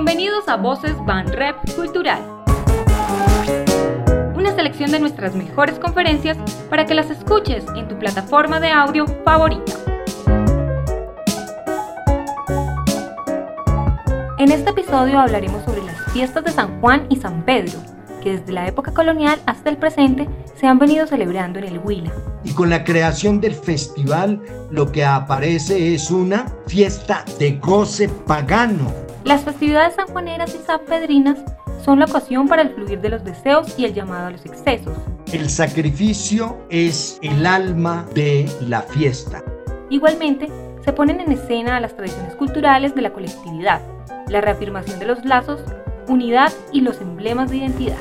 Bienvenidos a Voces Van Rep Cultural. Una selección de nuestras mejores conferencias para que las escuches en tu plataforma de audio favorita. En este episodio hablaremos sobre las fiestas de San Juan y San Pedro, que desde la época colonial hasta el presente se han venido celebrando en el Huila. Y con la creación del festival lo que aparece es una fiesta de goce pagano. Las festividades sanjuaneras y sanpedrinas son la ocasión para el fluir de los deseos y el llamado a los excesos. El sacrificio es el alma de la fiesta. Igualmente, se ponen en escena las tradiciones culturales de la colectividad, la reafirmación de los lazos unidad y los emblemas de identidad.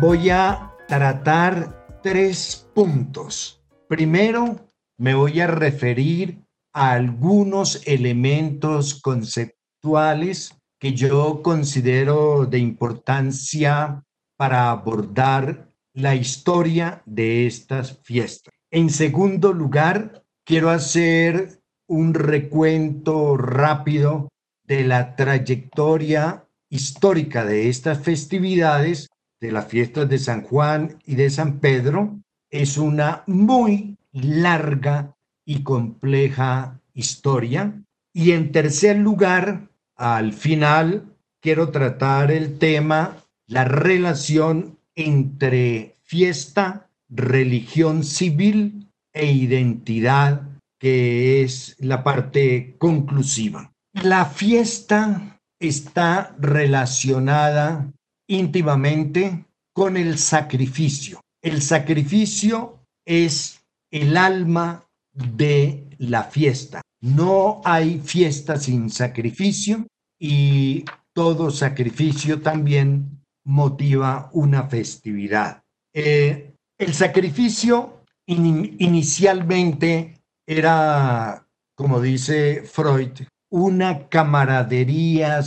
Voy a tratar tres puntos. Primero, me voy a referir algunos elementos conceptuales que yo considero de importancia para abordar la historia de estas fiestas. En segundo lugar, quiero hacer un recuento rápido de la trayectoria histórica de estas festividades, de las fiestas de San Juan y de San Pedro, es una muy larga y compleja historia. Y en tercer lugar, al final, quiero tratar el tema, la relación entre fiesta, religión civil e identidad que es la parte conclusiva. La fiesta está relacionada íntimamente con el sacrificio. El sacrificio es el alma de la fiesta. No hay fiesta sin sacrificio y todo sacrificio también motiva una festividad. Eh, el sacrificio inicialmente era, como dice Freud, una camaradería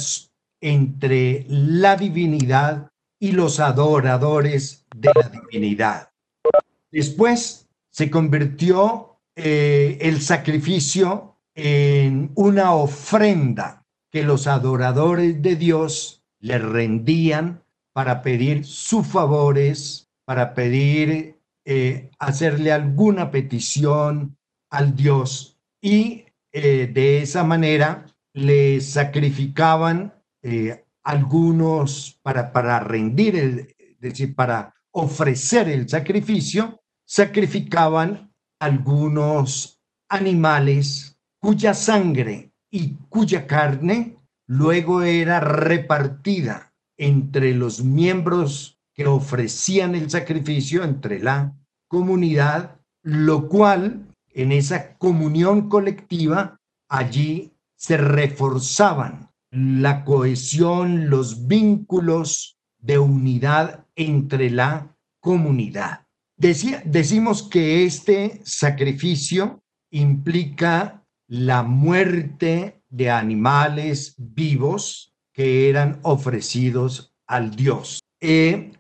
entre la divinidad y los adoradores de la divinidad. Después se convirtió eh, el sacrificio en una ofrenda que los adoradores de Dios le rendían para pedir sus favores, para pedir eh, hacerle alguna petición, al Dios. Y eh, de esa manera le sacrificaban algunos para, para rendir, el, es decir, para ofrecer el sacrificio, sacrificaban algunos animales cuya sangre y cuya carne luego era repartida entre los miembros que ofrecían el sacrificio, entre la comunidad, lo cual en esa comunión colectiva, allí se reforzaban la cohesión, los vínculos de unidad entre la comunidad. Decimos que este sacrificio implica la muerte de animales vivos que eran ofrecidos al Dios. Eh,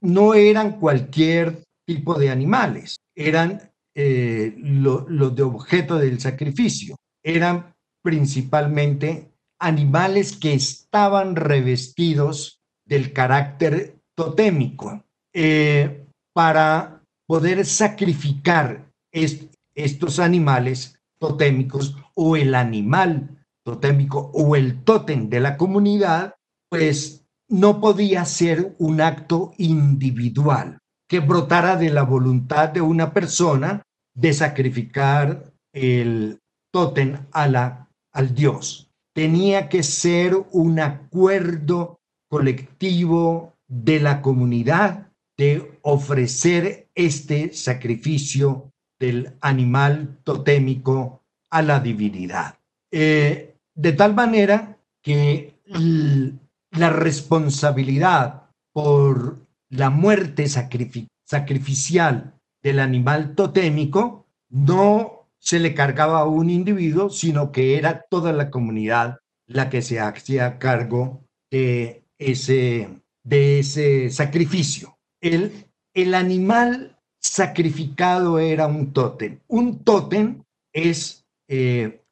no eran cualquier tipo de animales, eran eh, los de objeto del sacrificio. Eran principalmente animales que estaban revestidos del carácter totémico. Eh, para poder sacrificar estos animales totémicos o el animal totémico o el tótem de la comunidad, pues no podía ser un acto individual que brotara de la voluntad de una persona de sacrificar el tótem a la, al Dios. Tenía que ser un acuerdo colectivo de la comunidad de ofrecer este sacrificio del animal totémico a la divinidad. Eh, de tal manera que la responsabilidad por la muerte sacrificial del animal totémico no se le cargaba a un individuo, sino que era toda la comunidad la que se hacía cargo de ese, de ese sacrificio. El, el animal sacrificado era un tótem. Un tótem es eh,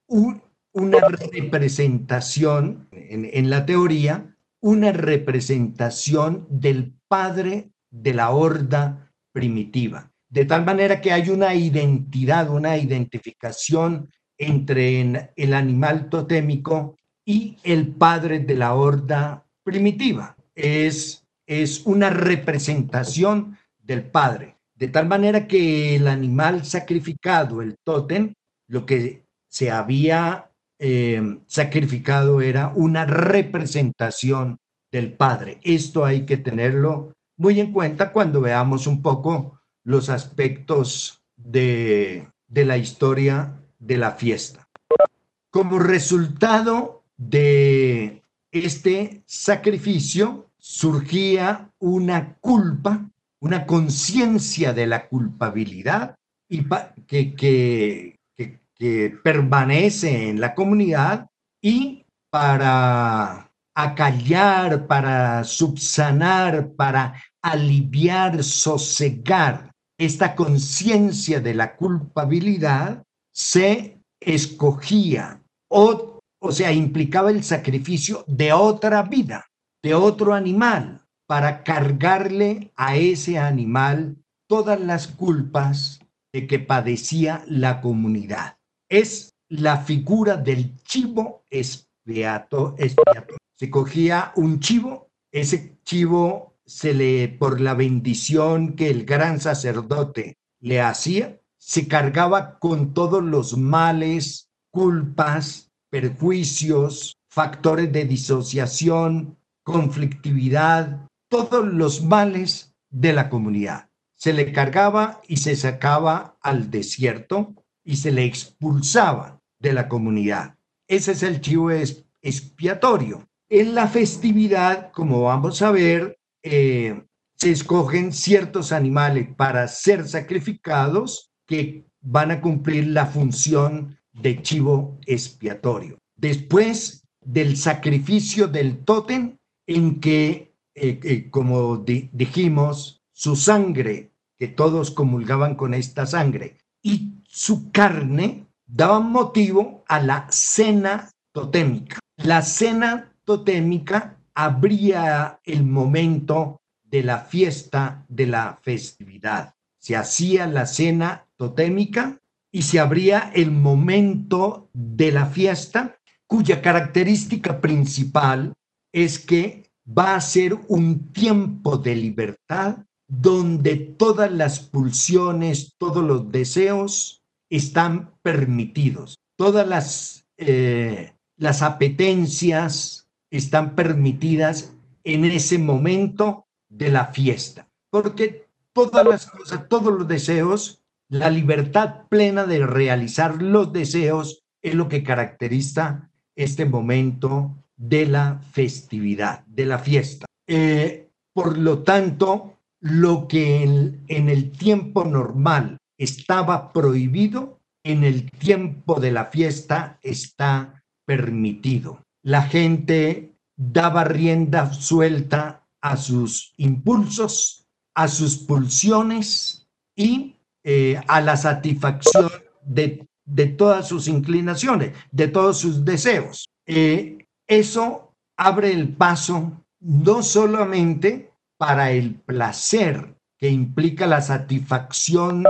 una representación, en, la teoría, una representación del padre de la horda primitiva. De tal manera que hay una identidad, una identificación entre el animal totémico y el padre de la horda primitiva. Es, es una representación del padre. De tal manera que el animal sacrificado, el tótem, lo que se había eh, sacrificado era una representación del Padre. Esto hay que tenerlo muy en cuenta cuando veamos un poco los aspectos de, de la historia de la fiesta. Como resultado de este sacrificio surgía una culpa, una conciencia de la culpabilidad y que, que, permanece en la comunidad y para acallar, para subsanar, para aliviar, sosegar esta conciencia de la culpabilidad, se escogía o, o sea, implicaba el sacrificio de otra vida, de otro animal, para cargarle a ese animal todas las culpas de que padecía la comunidad es la figura del chivo expiato. Se cogía un chivo, ese chivo se le, por la bendición que el gran sacerdote le hacía, se cargaba con todos los males, culpas, perjuicios, factores de disociación, conflictividad, todos los males de la comunidad. Se le cargaba y se sacaba al desierto y se le expulsaba de la comunidad. Ese es el chivo expiatorio. En la festividad, como vamos a ver, eh, se escogen ciertos animales para ser sacrificados que van a cumplir la función de chivo expiatorio. Después del sacrificio del tótem, en que, eh, eh, como dijimos, su sangre, que todos comulgaban con esta sangre, y su carne daba motivo a la cena totémica. La cena totémica abría el momento de la fiesta, de la festividad. Se hacía la cena totémica y se abría el momento de la fiesta, cuya característica principal es que va a ser un tiempo de libertad donde todas las pulsiones, todos los deseos están permitidos, todas las, eh, las apetencias están permitidas en ese momento de la fiesta, porque todas las cosas, todos los deseos, la libertad plena de realizar los deseos es lo que caracteriza este momento de la festividad, de la fiesta. Eh, por lo tanto, lo que en, el tiempo normal estaba prohibido, en el tiempo de la fiesta está permitido. La gente daba rienda suelta a sus impulsos, a sus pulsiones y eh, a la satisfacción de, todas sus inclinaciones, de todos sus deseos. Eh, eso abre el paso no solamente para el placer que implica la satisfacción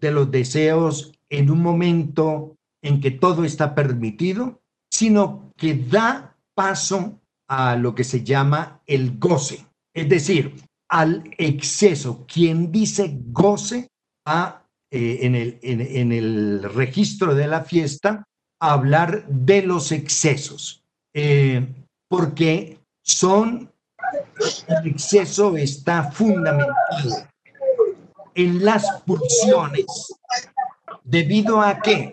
de los deseos en un momento en que todo está permitido, sino que da paso a lo que se llama el goce, es decir, al exceso. Quien dice goce a, eh, en, el, en, el registro de la fiesta hablar de los excesos, eh, porque son el exceso está fundamentado en las pulsiones, debido a que,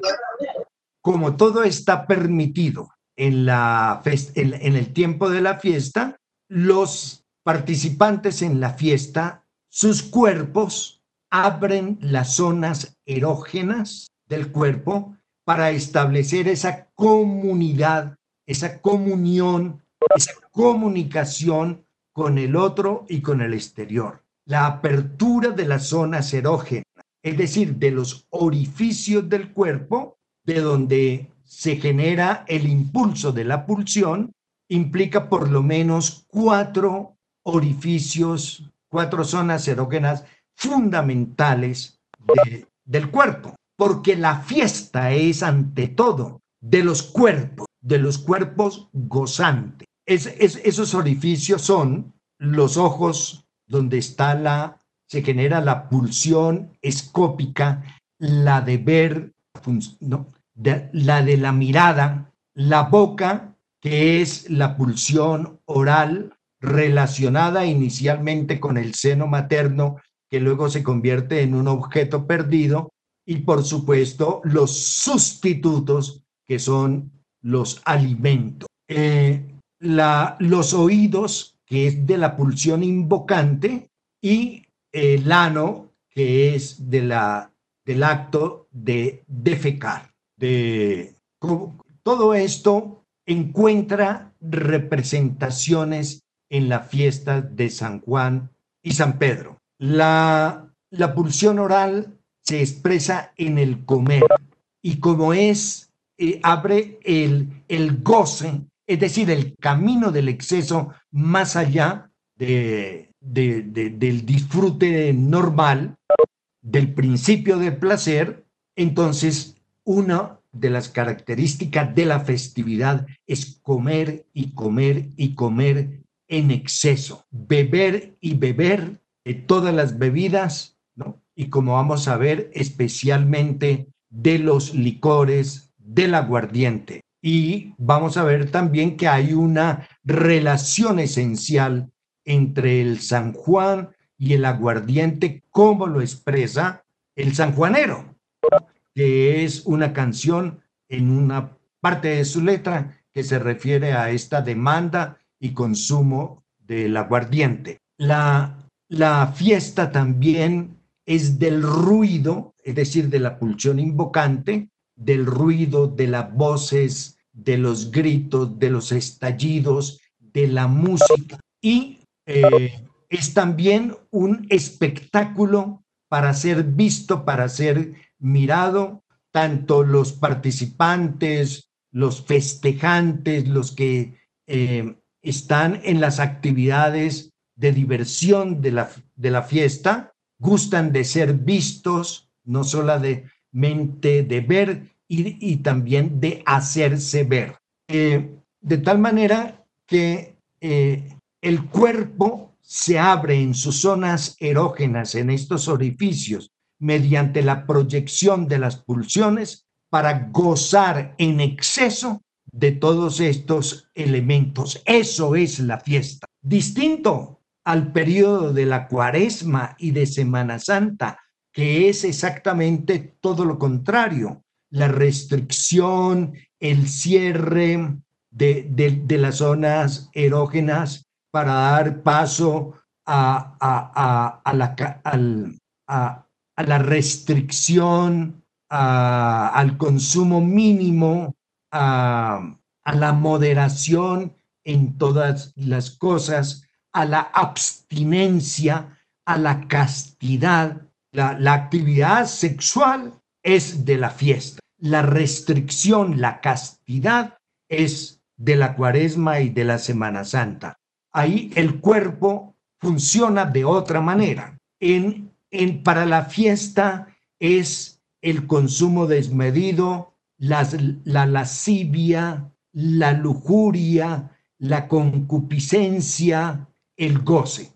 como todo está permitido en, la en el tiempo de la fiesta, los participantes en la fiesta, sus cuerpos abren las zonas erógenas del cuerpo para establecer esa comunidad, esa comunión, esa comunicación con el otro y con el exterior. La apertura de las zonas erógenas, es decir, de los orificios del cuerpo, de donde se genera el impulso de la pulsión, implica por lo menos cuatro orificios, cuatro zonas erógenas fundamentales del cuerpo, porque la fiesta es ante todo de los cuerpos, de los cuerpos gozantes. esos orificios son los ojos, donde está la, se genera la pulsión escópica, la de ver, ¿no? la de la mirada, la boca, que es la pulsión oral relacionada inicialmente con el seno materno, que luego se convierte en un objeto perdido, y por supuesto los sustitutos, que son los alimentos. Eh, la, los oídos, que es de la pulsión invocante, y el ano, que es de la, del acto de defecar de todo esto encuentra representaciones en la fiesta de San Juan y San Pedro. La, la pulsión oral se expresa en el comer y como es, eh, abre el, el goce, es decir, el camino del exceso más allá de, del disfrute normal, del principio del placer, entonces una de las características de la festividad es comer y comer y comer en exceso, beber y beber de todas las bebidas, ¿no? Y como vamos a ver, especialmente de los licores, del aguardiente. Y vamos a ver también que hay una relación esencial entre el San Juan y el aguardiente, como lo expresa el sanjuanero que es una canción en una parte de su letra que se refiere a esta demanda y consumo del aguardiente. La, la fiesta también es del ruido, es decir, de la pulsión invocante, del ruido, de las voces, de los gritos, de los estallidos, de la música. Y eh, es también un espectáculo para ser visto, para ser mirado. Tanto los participantes, los festejantes, los que eh, están en las actividades de diversión de la, de la fiesta, gustan de ser vistos, no solamente de ver y, también de hacerse ver. Eh, de tal manera que eh, el cuerpo se abre en sus zonas erógenas, en estos orificios, mediante la proyección de las pulsiones para gozar en exceso de todos estos elementos. Eso es la fiesta. Distinto al periodo de la cuaresma y de Semana Santa, que es exactamente todo lo contrario. La restricción, el cierre de, las zonas erógenas para dar paso a, a, la, a, a la restricción, al consumo mínimo, a, la moderación en todas las cosas, a la abstinencia, a la castidad. La, la actividad sexual es de la fiesta. La restricción, la castidad es de la cuaresma y de la Semana Santa. Ahí el cuerpo funciona de otra manera. En para la fiesta es el consumo desmedido, la lascivia, la lujuria, la concupiscencia, el goce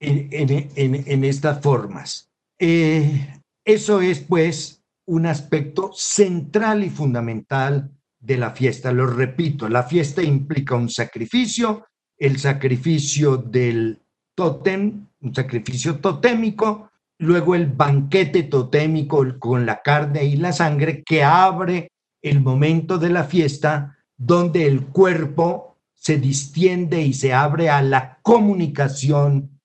en, estas formas. Eh, eso es pues un aspecto central y fundamental de la fiesta. Lo repito, la fiesta implica un sacrificio, el sacrificio del tótem, un sacrificio totémico, luego el banquete totémico con la carne y la sangre que abre el momento de la fiesta donde el cuerpo se distiende y se abre a la comunicación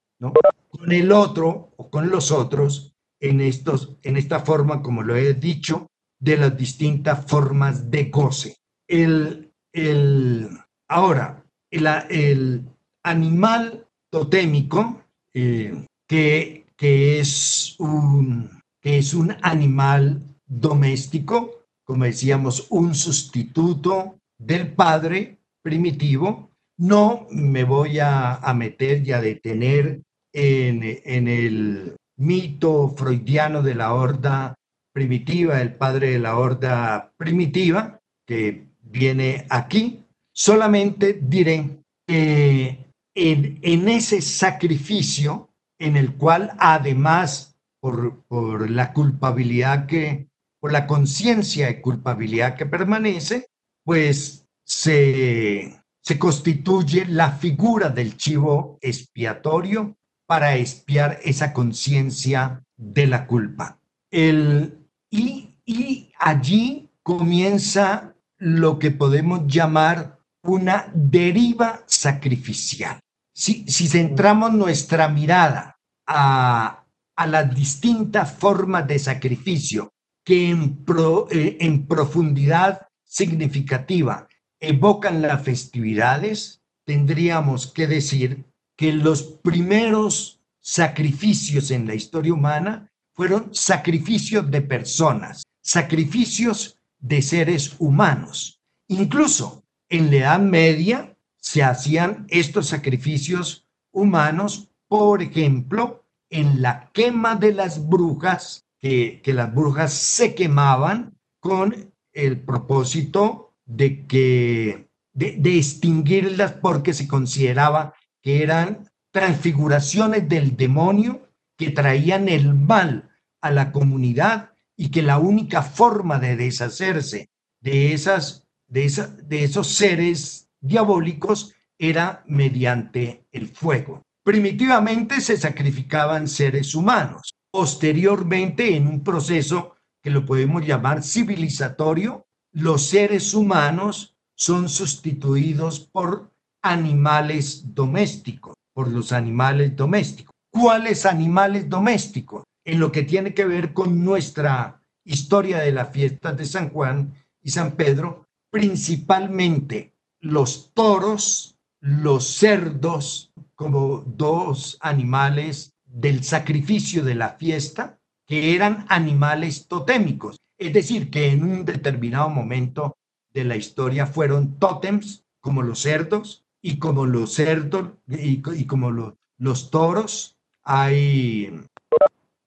con el otro o con los otros en, estos, en esta forma, como lo he dicho, de las distintas formas de goce. El, el, ahora, el, el animal totémico eh, que que es un, que es un animal doméstico, como decíamos, un sustituto del padre primitivo. No me voy a, meter y a detener en, el mito freudiano de la horda primitiva, el padre de la horda primitiva, que viene aquí. Solamente diré que en, en ese sacrificio en el cual además por, por la culpabilidad que, por la conciencia de culpabilidad que permanece, pues se, se constituye la figura del chivo expiatorio para espiar esa conciencia de la culpa. El, y, allí comienza lo que podemos llamar una deriva sacrificial. Si, si centramos nuestra mirada a, a las distintas formas de sacrificio que en, eh, en profundidad significativa evocan las festividades, tendríamos que decir que los primeros sacrificios en la historia humana fueron sacrificios de personas, sacrificios de seres humanos. Incluso en la Edad Media se hacían estos sacrificios humanos, por ejemplo, en la quema de las brujas, que, las brujas se quemaban con el propósito de que de, extinguirlas porque se consideraba que eran transfiguraciones del demonio que traían el mal a la comunidad y que la única forma de deshacerse de, esas, de, de esos seres diabólicos era mediante el fuego. Primitivamente se sacrificaban seres humanos. Posteriormente, en un proceso que lo podemos llamar civilizatorio, los seres humanos son sustituidos por animales domésticos, por los animales domésticos. ¿Cuáles animales domésticos? En lo que tiene que ver con nuestra historia de las fiestas de San Juan y San Pedro, principalmente los toros, los cerdos, como dos animales del sacrificio de la fiesta, que eran animales totémicos. Es decir, que en un determinado momento de la historia fueron tótems, como los cerdos, y como los cerdos y, como los toros, hay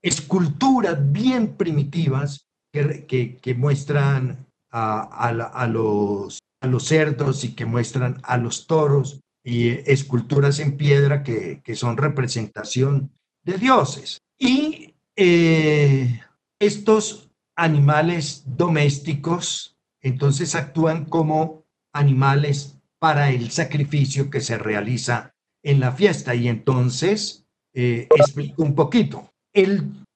esculturas bien primitivas que, que, muestran a, los, a los cerdos y que muestran a los toros y esculturas en piedra que, que son representación de dioses. Y eh, estos animales domésticos entonces actúan como animales para el sacrificio que se realiza en la fiesta. Y entonces, eh, explico un poquito.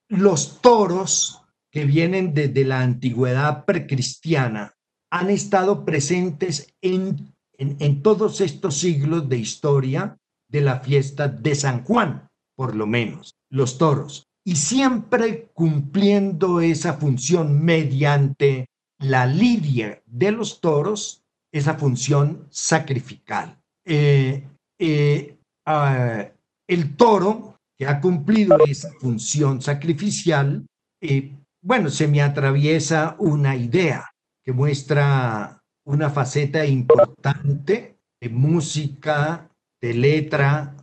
Los toros que vienen desde la antigüedad precristiana han estado presentes en, en, todos estos siglos de historia de la fiesta de San Juan, por lo menos, los toros. Y siempre cumpliendo esa función mediante la lidia de los toros esa función sacrificial. Eh, eh, ah, el toro, que ha cumplido esa función sacrificial, eh, bueno, se me atraviesa una idea que muestra una faceta importante de música, de letra,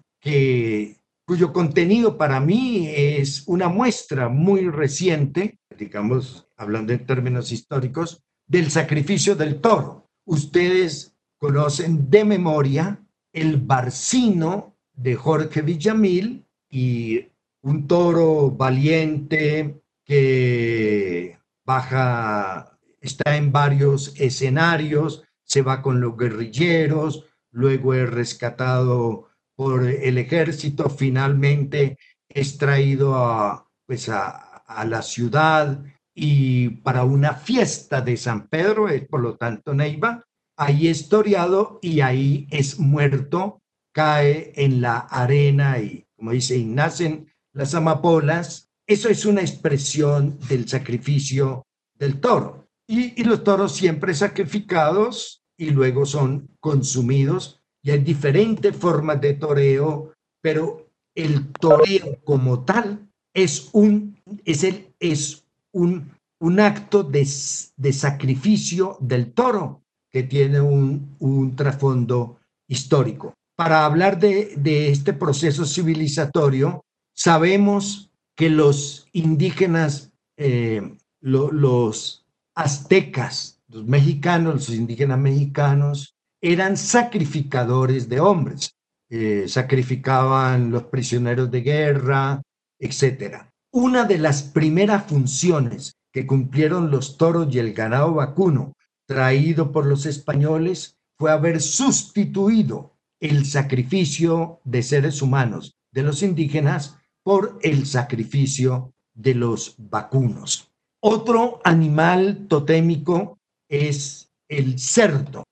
cuyo contenido para mí es una muestra muy reciente, digamos, hablando en términos históricos, del sacrificio del toro. Ustedes conocen de memoria el barcino de Jorge Villamil y un toro valiente que baja, está en varios escenarios, se va con los guerrilleros, luego es rescatado por el ejército, finalmente es traído a, pues a, a la ciudad y para una fiesta de San Pedro, es por lo tanto Neiva, ahí es toreado y ahí es muerto, cae en la arena y, como dice, y nacen las amapolas. Eso es una expresión del sacrificio del toro. Y, los toros siempre sacrificados y luego son consumidos. Y hay diferentes formas de toreo, pero el toreo como tal es un, es el, es un un acto de, sacrificio del toro que tiene un, un trasfondo histórico. Para hablar de, este proceso civilizatorio, sabemos que los indígenas, eh, los aztecas, los mexicanos, los indígenas mexicanos, eran sacrificadores de hombres. Eh, sacrificaban los prisioneros de guerra, etc. Una de las primeras funciones que cumplieron los toros y el ganado vacuno traído por los españoles fue haber sustituido el sacrificio de seres humanos de los indígenas por el sacrificio de los vacunos. Otro animal totémico es el cerdo.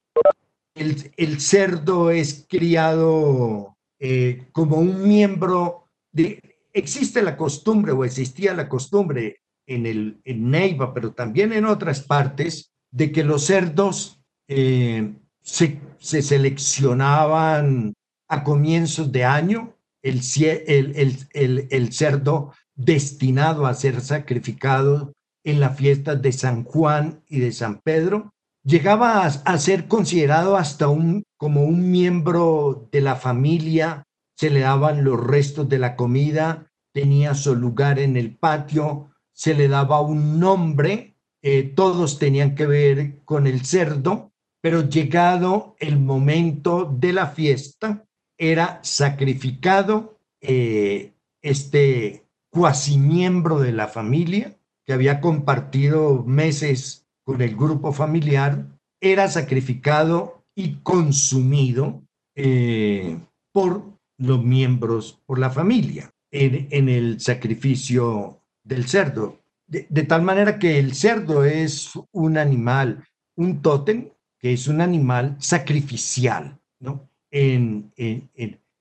El, cerdo es criado eh, como un miembro de... Existe la costumbre o existía la costumbre en, el, en Neiva, pero también en otras partes, de que los cerdos eh, se, seleccionaban a comienzos de año, el, el, el, cerdo destinado a ser sacrificado en las fiestas de San Juan y de San Pedro, llegaba a, ser considerado hasta un, como un miembro de la familia, se le daban los restos de la comida, tenía su lugar en el patio, se le daba un nombre, eh, todos tenían que ver con el cerdo, pero llegado el momento de la fiesta, era sacrificado eh, este cuasi miembro de la familia que había compartido meses con el grupo familiar, era sacrificado y consumido eh, por los miembros, por la familia, en, el sacrificio del cerdo. de, tal manera que el cerdo es un animal, un tótem que es un animal sacrificial, ¿no? En,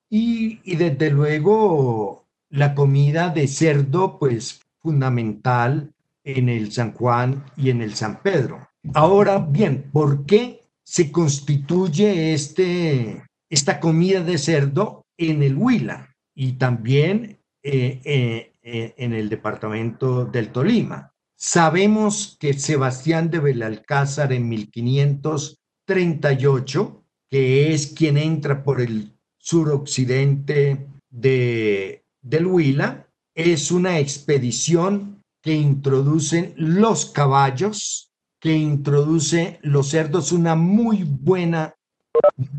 y, desde luego la comida de cerdo, pues fundamental en el San Juan y en el San Pedro. Ahora bien, ¿por qué se constituye este, esta comida de cerdo en el Huila y también eh, eh, eh, en el departamento del Tolima? Sabemos que Sebastián de Belalcázar en 1538, que es quien entra por el suroccidente de, del Huila, es una expedición que introduce los caballos, que introduce los cerdos, una muy buena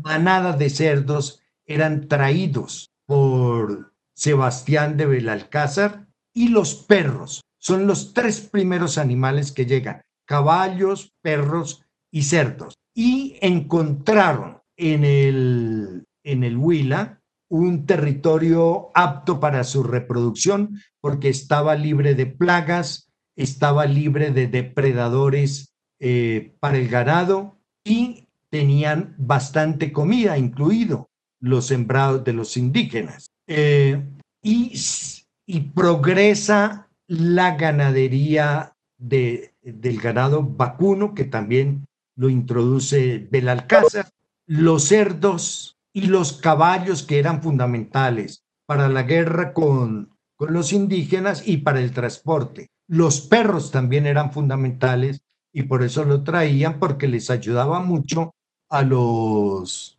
manada de cerdos eran traídos por Sebastián de Belalcázar y los perros son los tres primeros animales que llegan, caballos, perros y cerdos. Y encontraron en el, en el Huila un territorio apto para su reproducción porque estaba libre de plagas, estaba libre de depredadores eh, para el ganado y tenían bastante comida, incluido los sembrados de los indígenas. Eh, y, progresa la ganadería de, del ganado vacuno, que también lo introduce Belalcázar, los cerdos y los caballos que eran fundamentales para la guerra con, los indígenas y para el transporte. Los perros también eran fundamentales y por eso lo traían porque les ayudaba mucho a los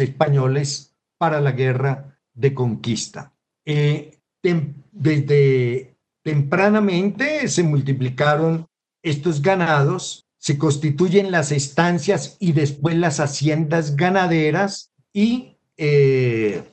españoles para la guerra de conquista. Eh, desde Tempranamente se multiplicaron estos ganados, se constituyen las estancias y después las haciendas ganaderas y, eh,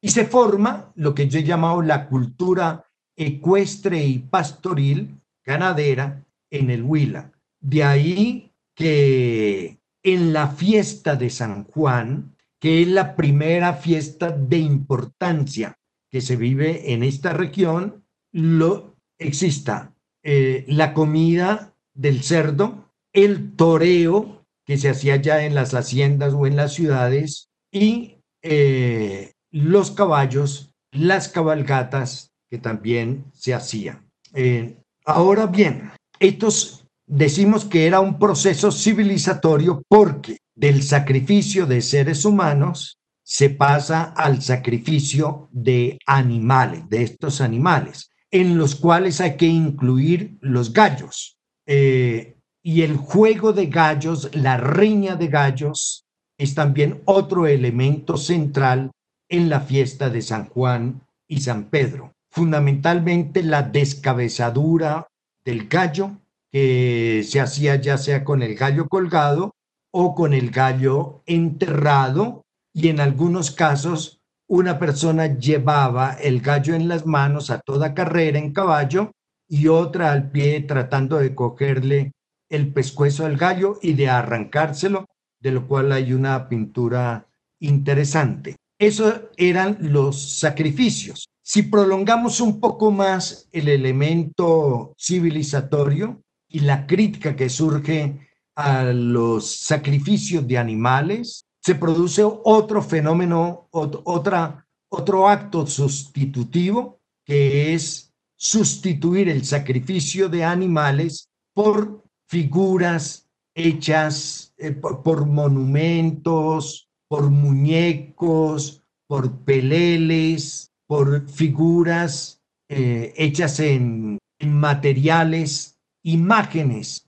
y se forma lo que yo he llamado la cultura ecuestre y pastoril ganadera en el Huila. De ahí que en la fiesta de San Juan, que es la primera fiesta de importancia que se vive en esta región, lo exista eh, la comida del cerdo, el toreo que se hacía ya en las haciendas o en las ciudades y eh, los caballos, las cabalgatas que también se hacían. Eh, ahora bien, estos decimos que era un proceso civilizatorio porque del sacrificio de seres humanos se pasa al sacrificio de animales, de estos animales. en los cuales hay que incluir los gallos. Eh, y el juego de gallos, la riña de gallos, es también otro elemento central en la fiesta de San Juan y San Pedro. Fundamentalmente la descabezadura del gallo, que se hacía ya sea con el gallo colgado o con el gallo enterrado, y en algunos casos una persona llevaba el gallo en las manos a toda carrera en caballo y otra al pie tratando de cogerle el pescuezo al gallo y de arrancárselo, de lo cual hay una pintura interesante. Esos eran los sacrificios. Si prolongamos un poco más el elemento civilizatorio y la crítica que surge a los sacrificios de animales, se produce otro fenómeno, otra, otro acto sustitutivo, que es sustituir el sacrificio de animales por figuras hechas eh, por, monumentos, por muñecos, por peleles, por figuras eh, hechas en materiales, imágenes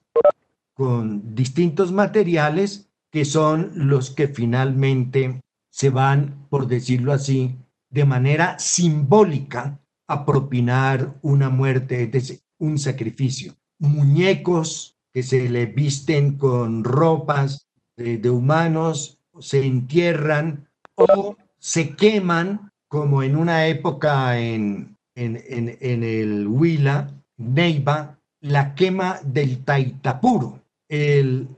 con distintos materiales que son los que finalmente se van, por decirlo así, de manera simbólica a propinar una muerte, un sacrificio. Muñecos que se le visten con ropas de, humanos, se entierran o se queman, como en una época en, en, en el Huila, Neiva, la quema del Taitapuro. El,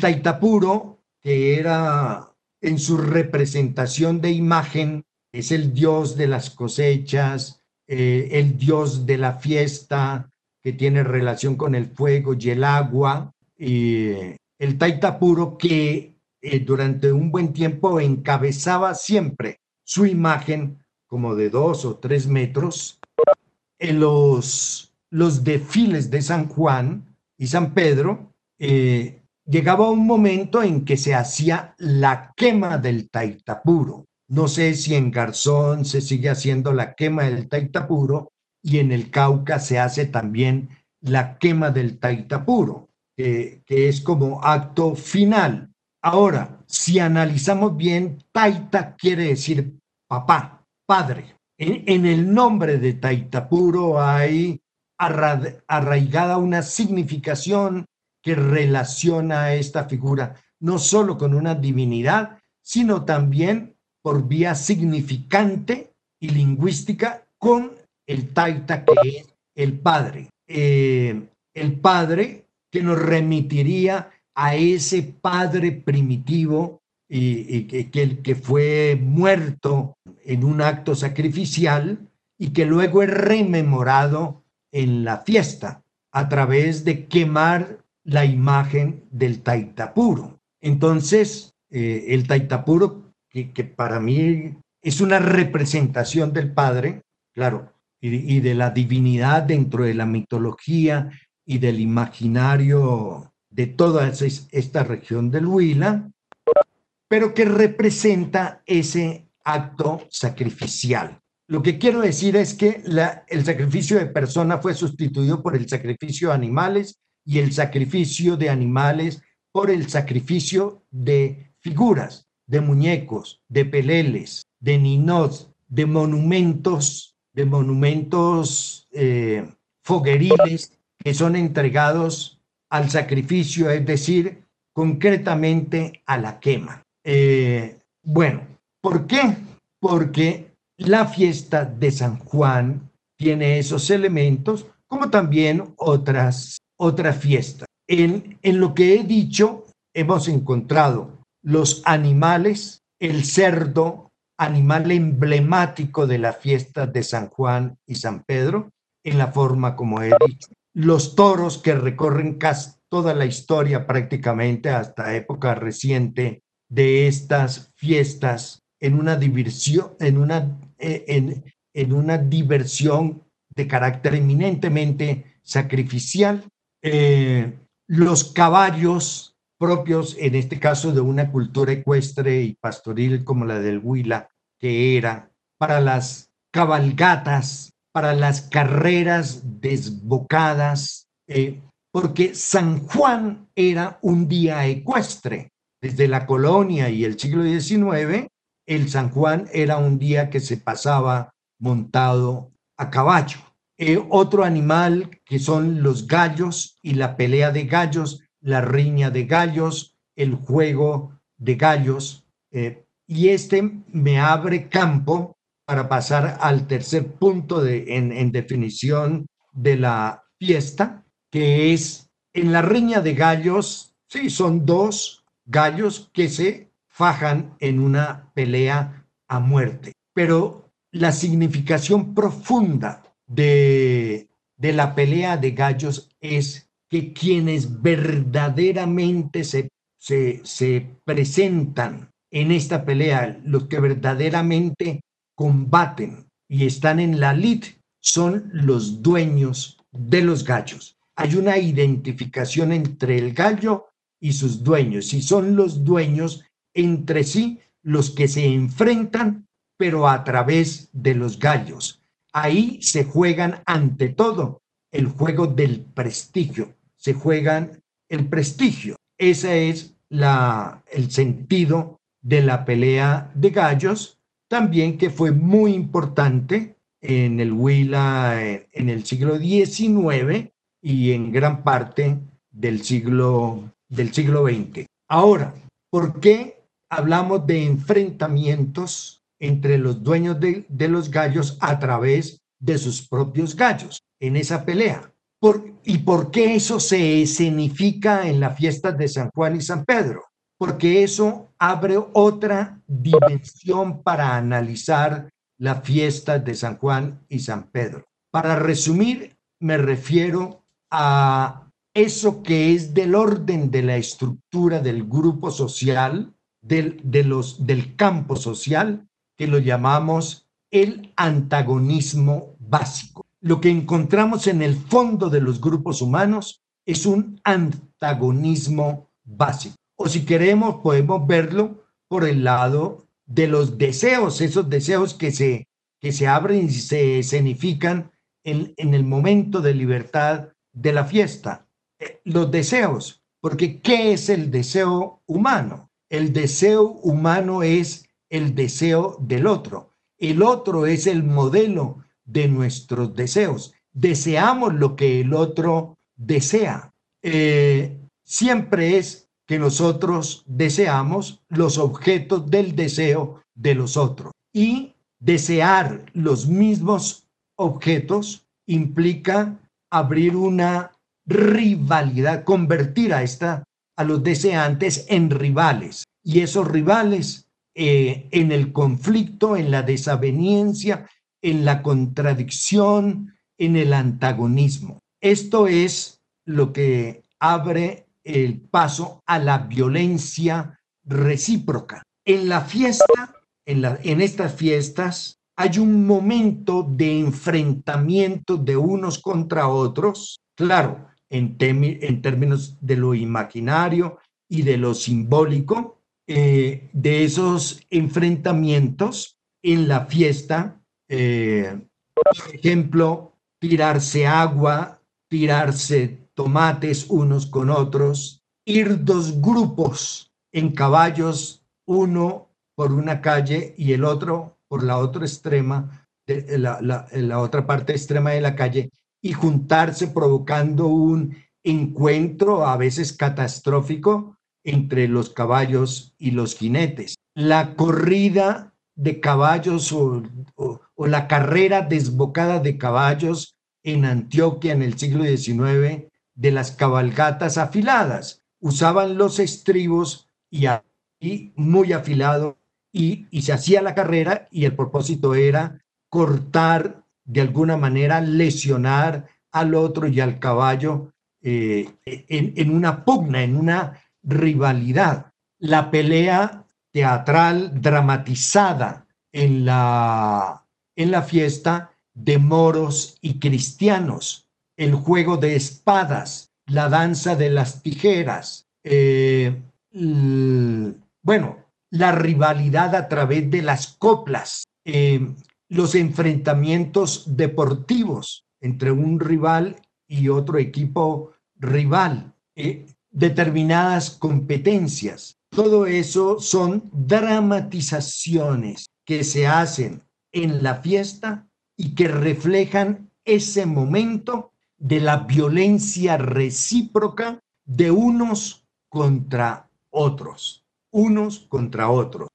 Taitapuro que era en su representación de imagen, es el dios de las cosechas, eh, el dios de la fiesta, que tiene relación con el fuego y el agua, y el Taitapuro que eh, durante un buen tiempo encabezaba siempre su imagen como de dos o tres metros en los, los desfiles de San Juan y San Pedro, eh, llegaba un momento en que se hacía la quema del taitapuro. No sé si en Garzón se sigue haciendo la quema del taitapuro y en el Cauca se hace también la quema del taitapuro, que, que es como acto final. Ahora, si analizamos bien, taita quiere decir papá, padre. En, en el nombre de taitapuro hay arraigada una significación que relaciona a esta figura no solo con una divinidad, sino también por vía significante y lingüística con el taita que es el Padre. Eh, el Padre que nos remitiría a ese Padre primitivo y, que, que, que fue muerto en un acto sacrificial y que luego es rememorado en la fiesta a través de quemar la imagen del Taitapuro. Entonces, eh, el Taitapuro, que, para mí es una representación del Padre, claro, y, de la divinidad dentro de la mitología y del imaginario de toda esta región del Huila, pero que representa ese acto sacrificial. Lo que quiero decir es que el sacrificio de persona fue sustituido por el sacrificio de animales y el sacrificio de animales por el sacrificio de figuras, de muñecos, de peleles, de ninos, de monumentos, de monumentos eh, fogueriles que son entregados al sacrificio, es decir, concretamente a la quema. Eh, bueno, ¿por qué? Porque la fiesta de San Juan tiene esos elementos, como también otras otra fiesta. En, en lo que he dicho, hemos encontrado los animales, el cerdo, animal emblemático de la fiesta de San Juan y San Pedro, en la forma como he dicho. Los toros que recorren casi toda la historia prácticamente hasta época reciente de estas fiestas en una diversión, en una, eh, en, en una diversión de carácter eminentemente sacrificial eh, los caballos propios, en este caso de una cultura ecuestre y pastoril como la del Huila, que era para las cabalgatas para las carreras desbocadas, eh, porque San Juan era un día ecuestre. Desde la colonia y el siglo XIX, el San Juan era un día que se pasaba montado a caballo. Eh, otro animal que son los gallos y la pelea de gallos, la riña de gallos, el juego de gallos. Eh, y este me abre campo para pasar al tercer punto de, en, en definición de la fiesta, que es en la riña de gallos, sí, son dos gallos que se fajan en una pelea a muerte. Pero la significación profunda de, de la pelea de gallos es que quienes verdaderamente se, se, se presentan en esta pelea, los que verdaderamente combaten y están en la lid, son los dueños de los gallos. Hay una identificación entre el gallo y sus dueños, y son los dueños entre sí los que se enfrentan, pero a través de los gallos. Ahí se juegan ante todo el juego del prestigio, se juegan el prestigio. Ese es la, el sentido de la pelea de gallos, también que fue muy importante en el Huila en el siglo XIX y en gran parte del siglo, del siglo XX. Ahora, ¿por qué hablamos de enfrentamientos entre los dueños de, los gallos a través de sus propios gallos en esa pelea. ¿Y por qué eso se escenifica en las fiestas de San Juan y San Pedro? Porque eso abre otra dimensión para analizar las fiestas de San Juan y San Pedro. Para resumir, me refiero a eso que es del orden de la estructura del grupo social, del, de los, del campo social, que lo llamamos el antagonismo básico. Lo que encontramos en el fondo de los grupos humanos es un antagonismo básico. O si queremos, podemos verlo por el lado de los deseos, esos deseos que se, que se abren y se escenifican en, en el momento de libertad de la fiesta. Eh, los deseos, porque ¿qué es el deseo humano? El deseo humano es el deseo del otro. El otro es el modelo de nuestros deseos. Deseamos lo que el otro desea. Eh, siempre es que nosotros deseamos los objetos del deseo de los otros. Y desear los mismos objetos implica abrir una rivalidad, convertir a esta a los deseantes en rivales. Y esos rivales eh, en el conflicto, en la desaveniencia, en la contradicción, en el antagonismo. Esto es lo que abre el paso a la violencia recíproca. En la fiesta, en, la, en estas fiestas, hay un momento de enfrentamiento de unos contra otros, claro, en, en términos de lo imaginario y de lo simbólico, eh, de esos enfrentamientos en la fiesta, eh, por ejemplo, tirarse agua, tirarse tomates unos con otros, ir dos grupos en caballos, uno por una calle y el otro por la otra extrema, de la, la otra parte extrema de la calle, y juntarse provocando un encuentro a veces catastrófico entre los caballos y los jinetes. La corrida de caballos o, la carrera desbocada de caballos en Antioquia en el siglo XIX de las cabalgatas afiladas. Usaban los estribos y, muy afilado y, se hacía la carrera y el propósito era cortar de alguna manera, lesionar al otro y al caballo eh, en, una pugna, en una rivalidad, la pelea teatral dramatizada en la, en la fiesta de moros y cristianos, el juego de espadas, la danza de las tijeras, eh, bueno, la rivalidad a través de las coplas. Eh, los enfrentamientos deportivos entre un rival y otro equipo rival, eh, determinadas competencias. Todo eso son dramatizaciones que se hacen en la fiesta y que reflejan ese momento de la violencia recíproca de unos contra otros, unos contra otros.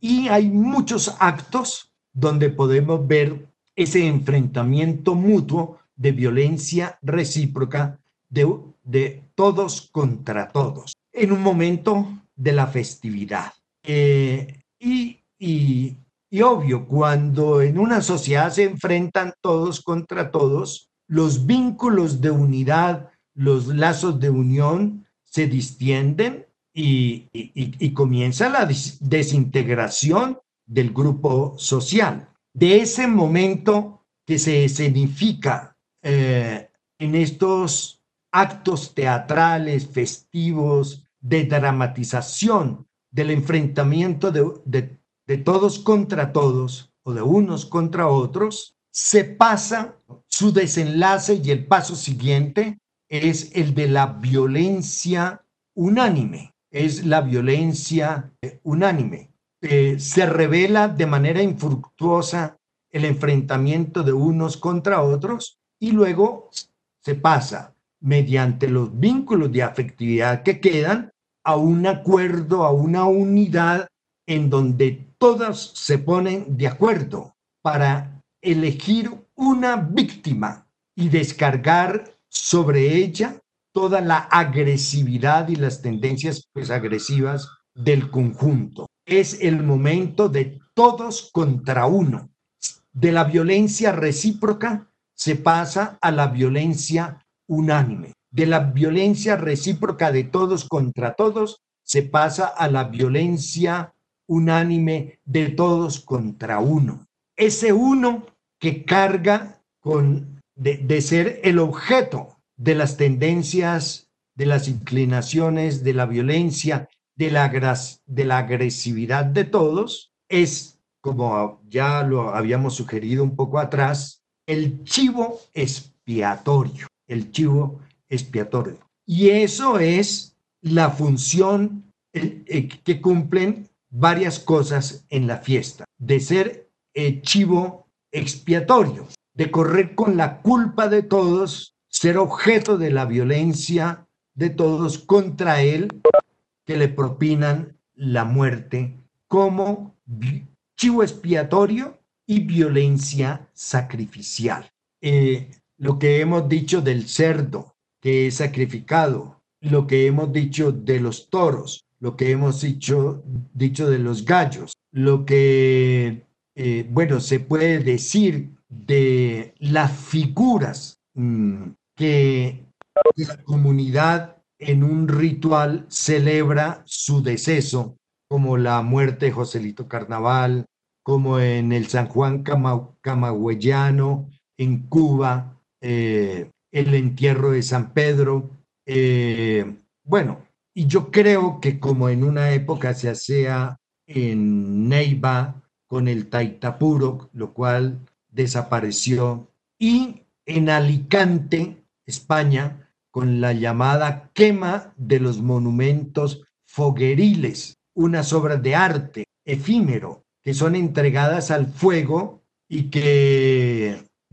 y hay muchos actos donde podemos ver ese enfrentamiento mutuo de violencia recíproca de, de todos contra todos en un momento de la festividad. Eh, y, y, y obvio, cuando en una sociedad se enfrentan todos contra todos, los vínculos de unidad, los lazos de unión se distienden y, y, comienza la desintegración del grupo social. De ese momento que se escenifica eh, en estos actos teatrales, festivos, de dramatización del enfrentamiento de, todos contra todos o de unos contra otros, se pasa su desenlace y el paso siguiente es el de la violencia unánime, es la violencia eh, unánime. Eh, se revela de manera infructuosa el enfrentamiento de unos contra otros y luego se pasa mediante los vínculos de afectividad que quedan a un acuerdo, a una unidad en donde todas se ponen de acuerdo para elegir una víctima y descargar sobre ella toda la agresividad y las tendencias pues, agresivas del conjunto. Es el momento de todos contra uno. De la violencia recíproca se pasa a la violencia unánime. De la violencia recíproca de todos contra todos se pasa a la violencia unánime de todos contra uno. Ese uno que carga con de, ser el objeto de las tendencias, de las inclinaciones, de la violencia, de la, de la agresividad de todos, es, como ya lo habíamos sugerido un poco atrás, el chivo expiatorio, el chivo expiatorio. Y eso es la función eh, que cumplen varias cosas en la fiesta, de ser eh, chivo expiatorio, de correr con la culpa de todos, ser objeto de la violencia de todos contra él, que le propinan la muerte como chivo expiatorio y violencia sacrificial. Eh, lo que hemos dicho del cerdo que es sacrificado, lo que hemos dicho de los toros, lo que hemos dicho, dicho de los gallos, lo que, eh, bueno, se puede decir de las figuras mm, que la comunidad en un ritual celebra su deceso, como la muerte de Joselito Carnaval, como en el San Juan Camagüeyano, en Cuba, eh, el entierro de San Pedro. Eh, bueno, y yo creo que como en una época se hacía en Neiva con el Taitapuro, lo cual desapareció, y en Alicante, España, con la llamada quema de los monumentos fogueriles, unas obras de arte efímero que son entregadas al fuego y que,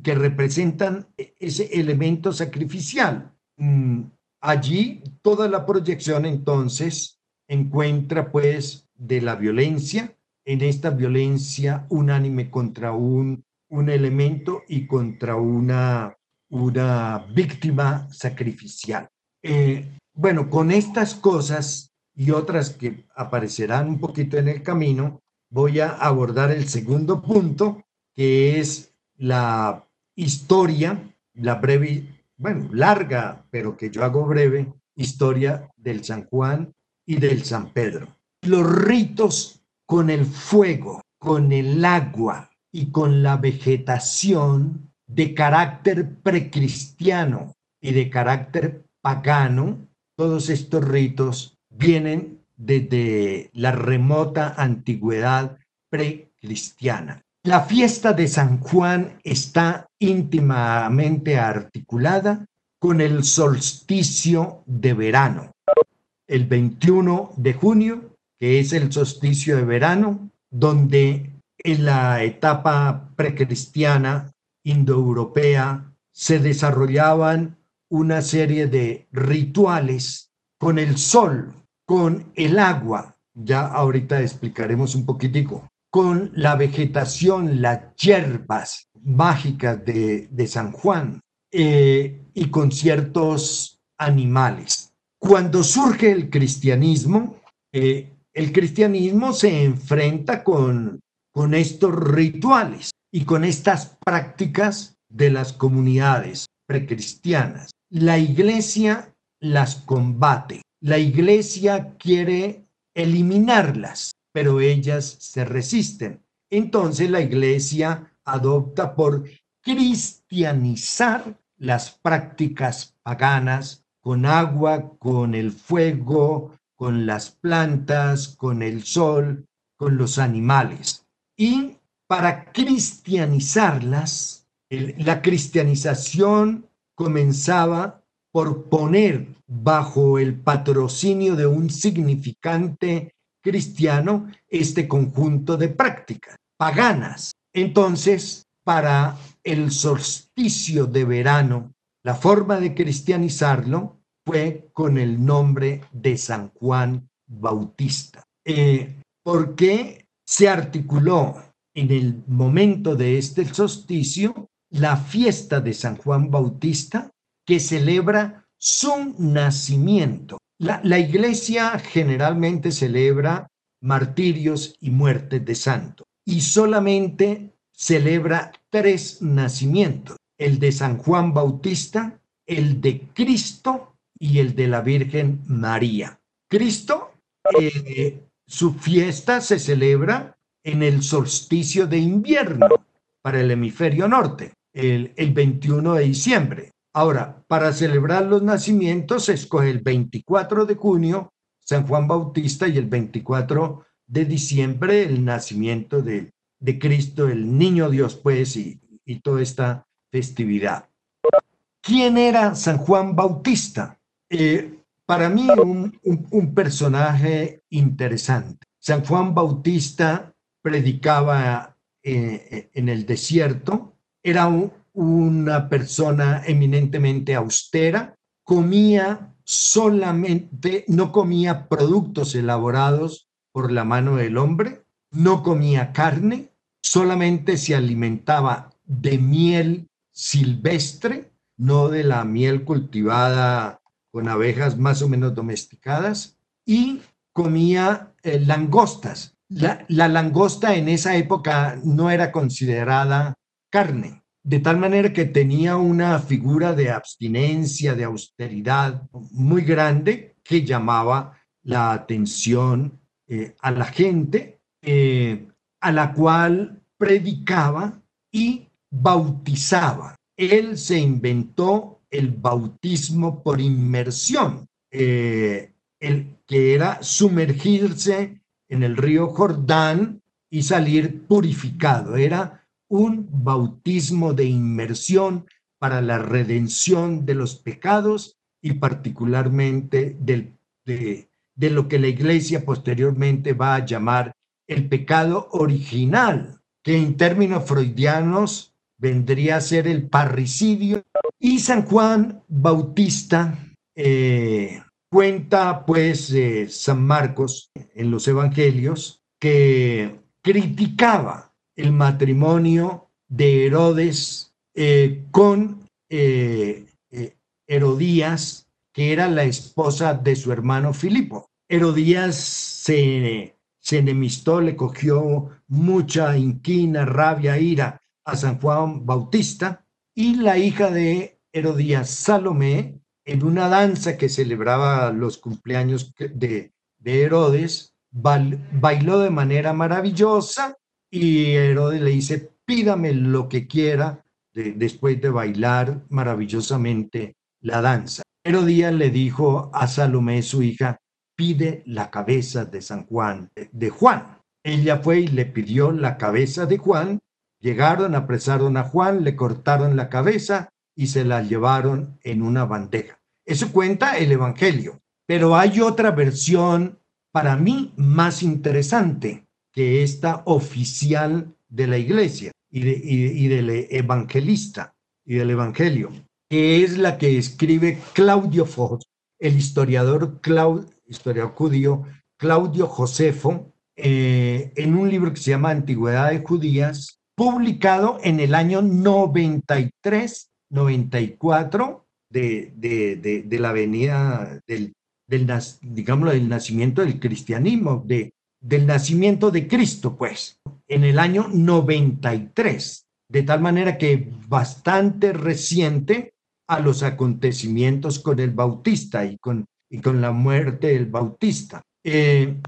que representan ese elemento sacrificial. Mm, allí toda la proyección entonces encuentra pues de la violencia, en esta violencia unánime contra un un elemento y contra una, una víctima sacrificial. Eh, bueno, con estas cosas y otras que aparecerán un poquito en el camino, voy a abordar el segundo punto, que es la historia, la breve, bueno, larga, pero que yo hago breve, historia del San Juan y del San Pedro. Los ritos con el fuego, con el agua, y con la vegetación de carácter precristiano y de carácter pagano, todos estos ritos vienen desde la remota antigüedad precristiana. La fiesta de San Juan está íntimamente articulada con el solsticio de verano. El 21 de junio, que es el solsticio de verano, donde en la etapa precristiana indoeuropea se desarrollaban una serie de rituales con el sol, con el agua, ya ahorita explicaremos un poquitico, con la vegetación, las hierbas mágicas de, San Juan eh, y con ciertos animales. Cuando surge el cristianismo, eh, el cristianismo se enfrenta con, con estos rituales y con estas prácticas de las comunidades precristianas. La iglesia las combate. La iglesia quiere eliminarlas, pero ellas se resisten. Entonces la iglesia adopta por cristianizar las prácticas paganas con agua, con el fuego, con las plantas, con el sol, con los animales. Y para cristianizarlas, la cristianización comenzaba por poner bajo el patrocinio de un significante cristiano este conjunto de prácticas paganas. Entonces, para el solsticio de verano, la forma de cristianizarlo fue con el nombre de San Juan Bautista. Eh, ¿Por qué se articuló en el momento de este solsticio la fiesta de San Juan Bautista que celebra su nacimiento? La, la iglesia generalmente celebra martirios y muertes de santos y solamente celebra tres nacimientos, el de San Juan Bautista, el de Cristo y el de la Virgen María. Cristo, eh, su fiesta se celebra en el solsticio de invierno para el hemisferio norte, el, el 21 de diciembre. Ahora, para celebrar los nacimientos se escoge el 24 de junio San Juan Bautista y el 24 de diciembre el nacimiento de, de Cristo, el niño Dios, pues, y, y toda esta festividad. ¿Quién era San Juan Bautista? Eh, para mí un, personaje interesante. San Juan Bautista predicaba eh, en el desierto, era una persona eminentemente austera, comía solamente, no comía productos elaborados por la mano del hombre, no comía carne, solamente se alimentaba de miel silvestre, no de la miel cultivada con abejas más o menos domesticadas, y comía eh, langostas. La, la langosta en esa época no era considerada carne, de tal manera que tenía una figura de abstinencia, de austeridad muy grande que llamaba la atención eh, a la gente, eh, a la cual predicaba y bautizaba. Él se inventó el bautismo por inmersión, eh, el que era sumergirse en el río Jordán y salir purificado. Era un bautismo de inmersión para la redención de los pecados y particularmente del, de, lo que la iglesia posteriormente va a llamar el pecado original, que en términos freudianos vendría a ser el parricidio. Y San Juan Bautista eh, cuenta pues San Marcos en los Evangelios que criticaba el matrimonio de Herodes eh, con eh, Herodías, que era la esposa de su hermano Filipo. Herodías se, se enemistó, le cogió mucha inquina, rabia, ira a San Juan Bautista y la hija de Herodías Salomé en una danza que celebraba los cumpleaños de, Herodes, bailó de manera maravillosa y Herodes le dice, pídame lo que quiera después de bailar maravillosamente la danza. Herodías le dijo a Salomé, su hija, pide la cabeza de San Juan, de Juan. Ella fue y le pidió la cabeza de Juan llegaron, apresaron a Juan, le cortaron la cabeza y se la llevaron en una bandeja. Eso cuenta el Evangelio, pero hay otra versión para mí más interesante que esta oficial de la iglesia y, y del evangelista y del evangelio, que es la que escribe Claudio Fox, el historiador, Claudio, historiador judío Claudio Josefo, eh, en un libro que se llama Antigüedades Judías, publicado en el año 93, 94 de, de, de, la venida del, del, digámoslo, del nacimiento del cristianismo, de, del nacimiento de Cristo, pues, en el año 93, de tal manera que bastante reciente a los acontecimientos con el Bautista y con, y con la muerte del Bautista. Eh,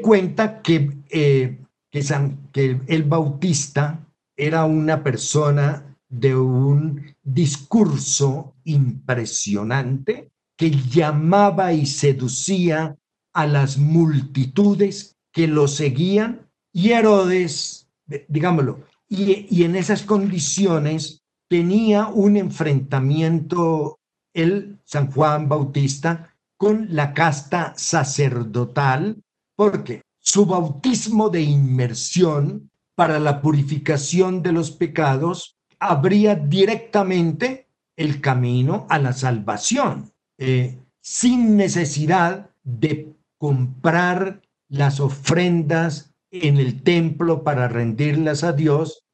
cuenta que, eh, que, San, que el Bautista era una persona de un discurso impresionante que llamaba y seducía a las multitudes que lo seguían y Herodes, digámoslo, y, en esas condiciones tenía un enfrentamiento el San Juan Bautista con la casta sacerdotal, porque su bautismo de inmersión para la purificación de los pecados abría directamente el camino a la salvación, eh, sin necesidad de comprar las ofrendas en el templo para rendirlas a Dios,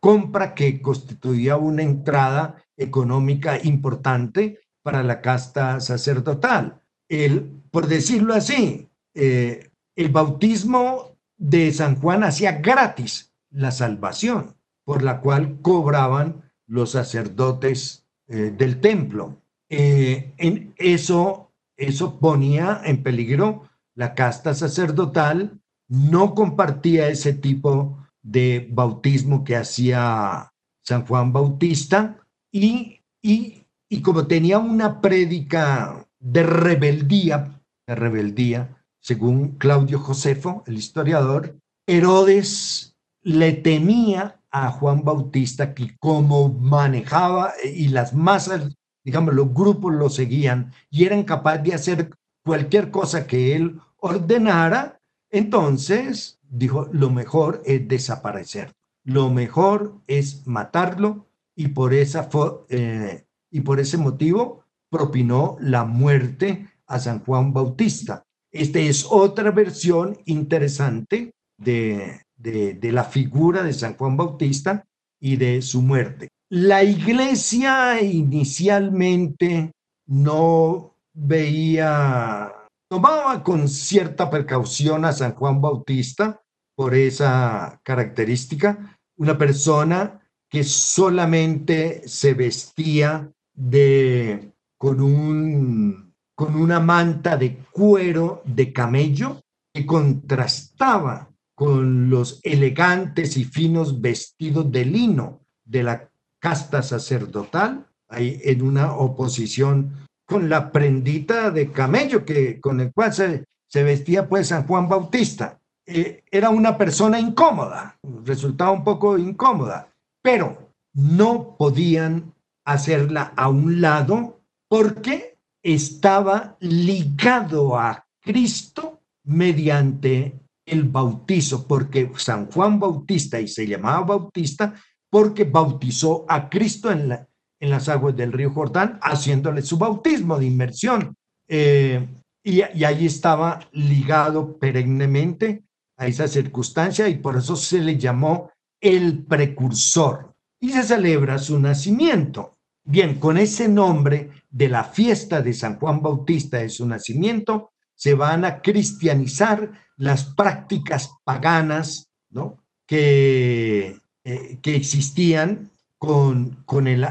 compra que constituía una entrada económica importante para la casta sacerdotal. El, por decirlo así, eh, el bautismo de San Juan hacía gratis la salvación, por la cual cobraban los sacerdotes eh, del templo. Eh, en eso, eso ponía en peligro la casta sacerdotal, no compartía ese tipo de bautismo que hacía San Juan Bautista y, y, y como tenía una prédica de rebeldía, de rebeldía, según Claudio Josefo, el historiador, Herodes le temía a Juan Bautista que como manejaba y las masas, digamos, los grupos lo seguían y eran capaces de hacer cualquier cosa que él ordenara, entonces dijo, lo mejor es desaparecer, lo mejor es matarlo y por, esa, eh, y por ese motivo propinó la muerte a San Juan Bautista. Esta es otra versión interesante de, de, la figura de San Juan Bautista y de su muerte. La iglesia inicialmente no veía, tomaba con cierta precaución a San Juan Bautista por esa característica, una persona que solamente se vestía de, con un con una manta de cuero de camello que contrastaba con los elegantes y finos vestidos de lino de la casta sacerdotal, ahí en una oposición con la prendita de camello que, con el cual se, se vestía pues San Juan Bautista. Eh, era una persona incómoda, resultaba un poco incómoda, pero no podían hacerla a un lado porque estaba ligado a Cristo mediante el bautizo, porque San Juan Bautista, y se llamaba Bautista, porque bautizó a Cristo en, la, en las aguas del río Jordán, haciéndole su bautismo de inmersión. Eh, y, y ahí estaba ligado perennemente a esa circunstancia y por eso se le llamó el precursor. Y se celebra su nacimiento. Bien, con ese nombre de la fiesta de San Juan Bautista de su nacimiento, se van a cristianizar las prácticas paganas ¿no? que, eh, que existían con, con, el,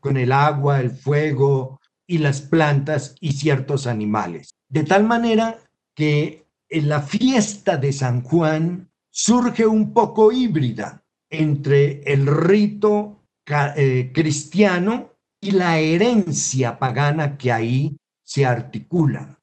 con el agua, el fuego y las plantas y ciertos animales. De tal manera que en la fiesta de San Juan surge un poco híbrida entre el rito eh, cristiano y la herencia pagana que ahí se articula.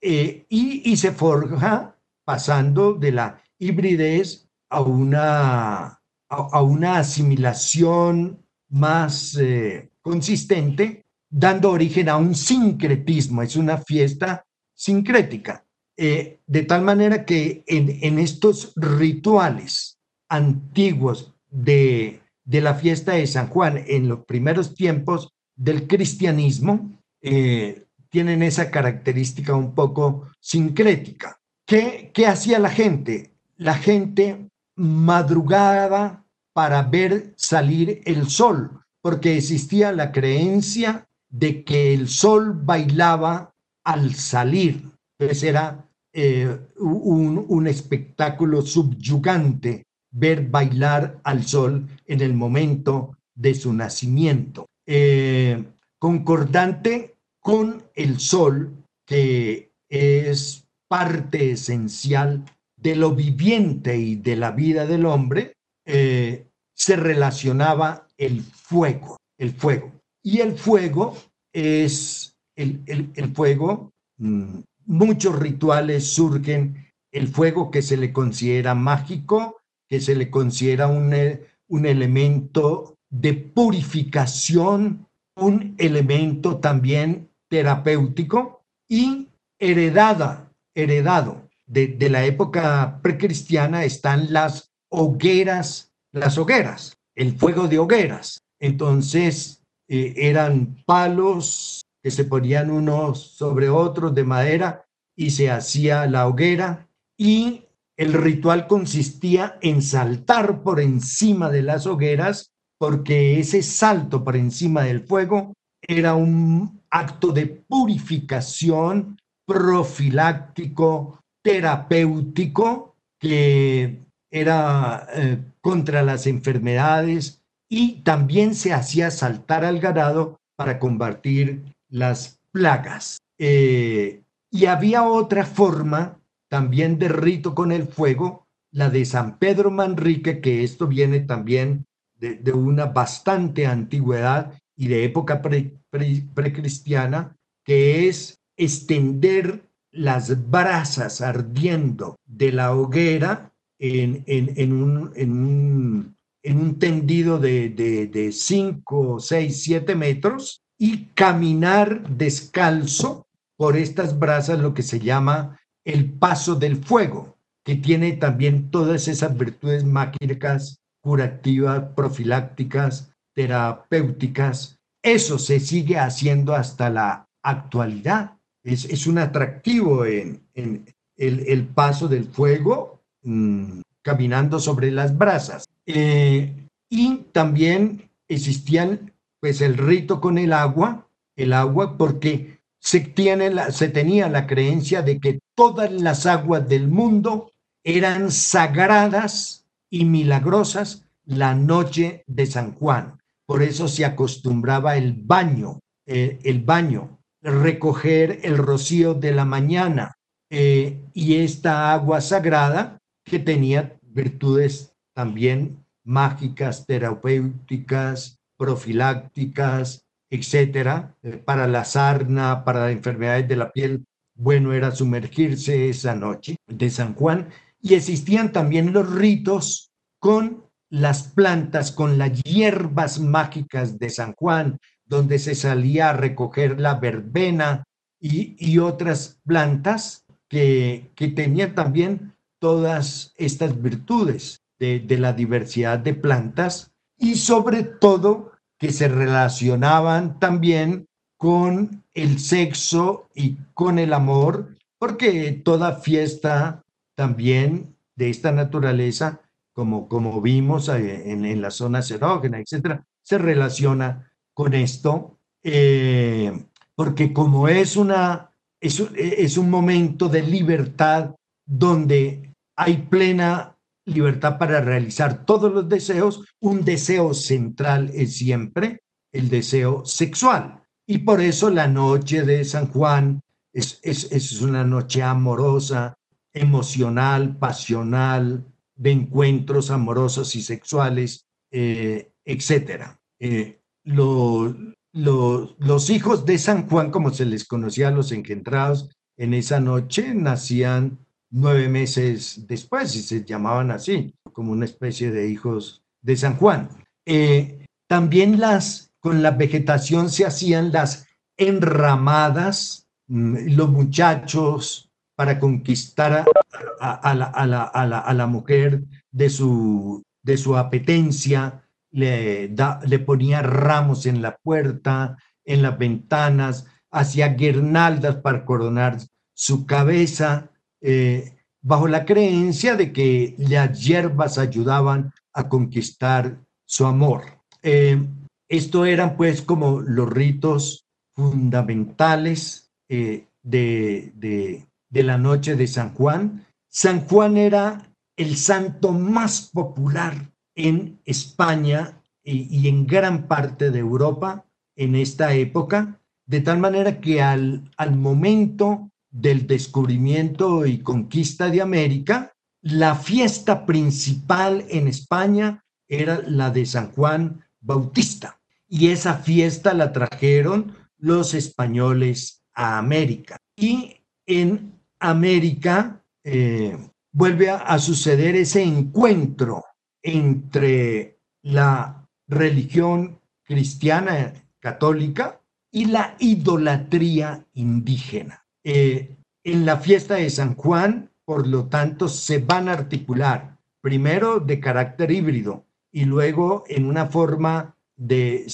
Eh, y, y, se forja pasando de la hibridez a una, a, una asimilación más eh, consistente, dando origen a un sincretismo, es una fiesta sincrética, eh, de tal manera que en, estos rituales antiguos de, de, la fiesta de San Juan, en los primeros tiempos del cristianismo, eh, tienen esa característica un poco sincrética. ¿Qué, ¿Qué hacía la gente? La gente madrugaba para ver salir el sol, porque existía la creencia de que el sol bailaba al salir. Entonces era eh, un, espectáculo subyugante ver bailar al sol en el momento de su nacimiento. Eh, concordante con el sol, que es parte esencial de lo viviente y de la vida del hombre, eh, se relacionaba el fuego, el fuego. Y el fuego es, el, fuego, mm, muchos rituales surgen, el fuego que se le considera mágico, que se le considera un, eh, un elemento de purificación, un elemento también terapéutico y heredada, heredado de, de la época precristiana están las hogueras las hogueras, el fuego de hogueras. Entonces eh, eran palos que se ponían unos sobre otros de madera y se hacía la hoguera y el ritual consistía en saltar por encima de las hogueras porque ese salto por encima del fuego era un acto de purificación profiláctico, terapéutico, que era eh, contra las enfermedades y también se hacía saltar al ganado para combatir las plagas. Eh, y había otra forma también de rito con el fuego, la de San Pedro Manrique, que esto viene también de, una bastante antigüedad y de época precristiana, que es extender las brasas ardiendo de la hoguera en, un, en, un, tendido de 5, 6, 7 metros y caminar descalzo por estas brasas, lo que se llama el paso del fuego, que tiene también todas esas virtudes mágicas, curativas, profilácticas, terapéuticas. Eso se sigue haciendo hasta la actualidad. Es, un atractivo en, el, paso del fuego Mm, caminando sobre las brasas. Eh, y también existían pues el rito con el agua, el agua porque se, tiene se tenía la creencia de que todas las aguas del mundo eran sagradas y milagrosas la noche de San Juan. Por eso se acostumbraba el baño, el baño, recoger el rocío de la mañana eh, y esta agua sagrada que tenía virtudes también mágicas, terapéuticas, profilácticas, etcétera, eh, para la sarna, para enfermedades de la piel. Bueno era sumergirse esa noche de San Juan y existían también los ritos con las plantas, con las hierbas mágicas de San Juan, donde se salía a recoger la verbena y, otras plantas que, que tenían también todas estas virtudes de, la diversidad de plantas y sobre todo que se relacionaban también con el sexo y con el amor, porque toda fiesta también de esta naturaleza, como, como vimos eh, en, la zona erógena, etcétera, se relaciona con esto, eh, porque como es, una, es un momento de libertad donde hay plena libertad para realizar todos los deseos. Un deseo central es siempre el deseo sexual. Y por eso la noche de San Juan es, es, una noche amorosa, emocional, pasional, de encuentros amorosos y sexuales, eh, etc. Eh, los hijos de San Juan, como se les conocía a los engendrados en esa noche, nacían nueve meses después, y se llamaban así, como una especie de hijos de San Juan. Eh, también las, con la vegetación se hacían las enramadas, mm, los muchachos para conquistar a, la, mujer de su, de su apetencia, le, le ponía ramos en la puerta, en las ventanas, hacía guirnaldas para coronar su cabeza, eh, bajo la creencia de que las hierbas ayudaban a conquistar su amor. Eh, esto eran pues como los ritos fundamentales eh, de, de, la noche de San Juan. San Juan era el santo más popular en España y, en gran parte de Europa en esta época, de tal manera que al, al momento del descubrimiento y conquista de América, la fiesta principal en España era la de San Juan Bautista. Y esa fiesta la trajeron los españoles a América. Y en América eh, vuelve a, suceder ese encuentro entre la religión cristiana católica y la idolatría indígena. Eh, en la fiesta de San Juan, por lo tanto, se van a articular primero de carácter híbrido y luego en una forma de,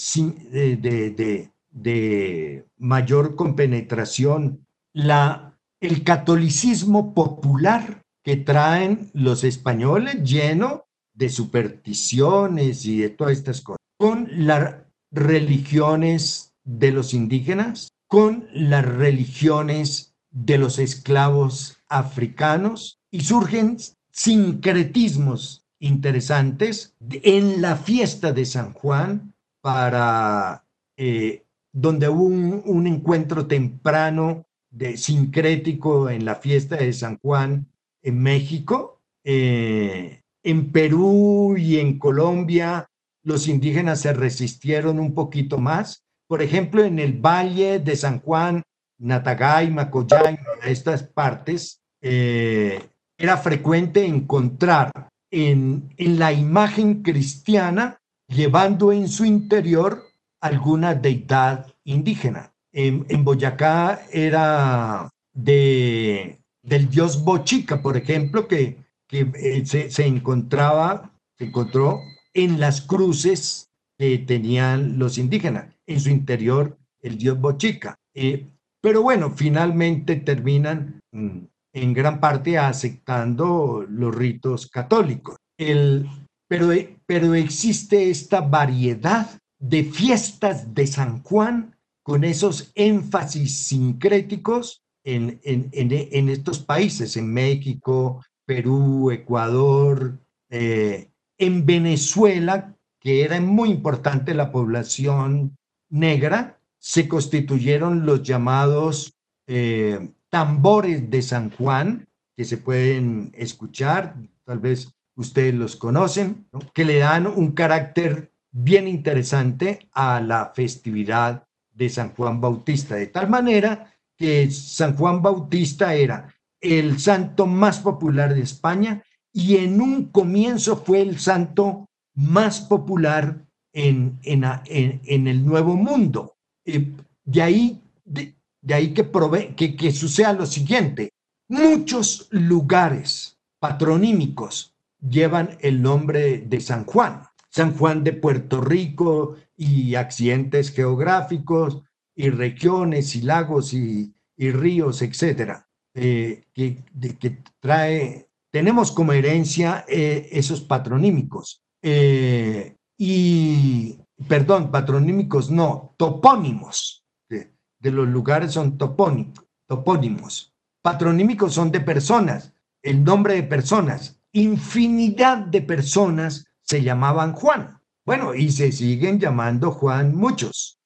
mayor compenetración. La, el catolicismo popular que traen los españoles lleno de supersticiones y de todas estas cosas, con las religiones de los indígenas, con las religiones de los esclavos africanos y surgen sincretismos interesantes en la fiesta de San Juan para eh, donde hubo un, encuentro temprano de sincrético en la fiesta de San Juan en México, eh, en Perú y en Colombia los indígenas se resistieron un poquito más. Por ejemplo, en el Valle de San Juan, Natagay, Macoyay, estas partes, eh, era frecuente encontrar en, la imagen cristiana llevando en su interior alguna deidad indígena. En, Boyacá era de, del dios Bochica, por ejemplo, que, que eh, se, encontraba, se encontró en las cruces que tenían los indígenas, en su interior el dios Bochica. Eh, pero bueno, finalmente terminan mm, en gran parte aceptando los ritos católicos. El, pero, pero existe esta variedad de fiestas de San Juan con esos énfasis sincréticos en, en, en, estos países, en México, Perú, Ecuador, eh, en Venezuela, que era muy importante la población negra, se constituyeron los llamados eh, tambores de San Juan, que se pueden escuchar, tal vez ustedes los conocen, que le dan un carácter bien interesante a la festividad de San Juan Bautista, de tal manera que San Juan Bautista era el santo más popular de España y en un comienzo fue el santo más popular en, en, en, el Nuevo Mundo. De ahí, de, ahí que, que, que suceda lo siguiente, muchos lugares patronímicos llevan el nombre de San Juan. San Juan de Puerto Rico y accidentes geográficos y regiones y lagos y, ríos, etcétera, eh, que, trae, tenemos como herencia eh, esos patronímicos. Eh, y, perdón, patronímicos no, topónimos, de, los lugares son topónimos, topónimos. Patronímicos son de personas, el nombre de personas. Infinidad de personas se llamaban Juan. Bueno, y se siguen llamando Juan muchos,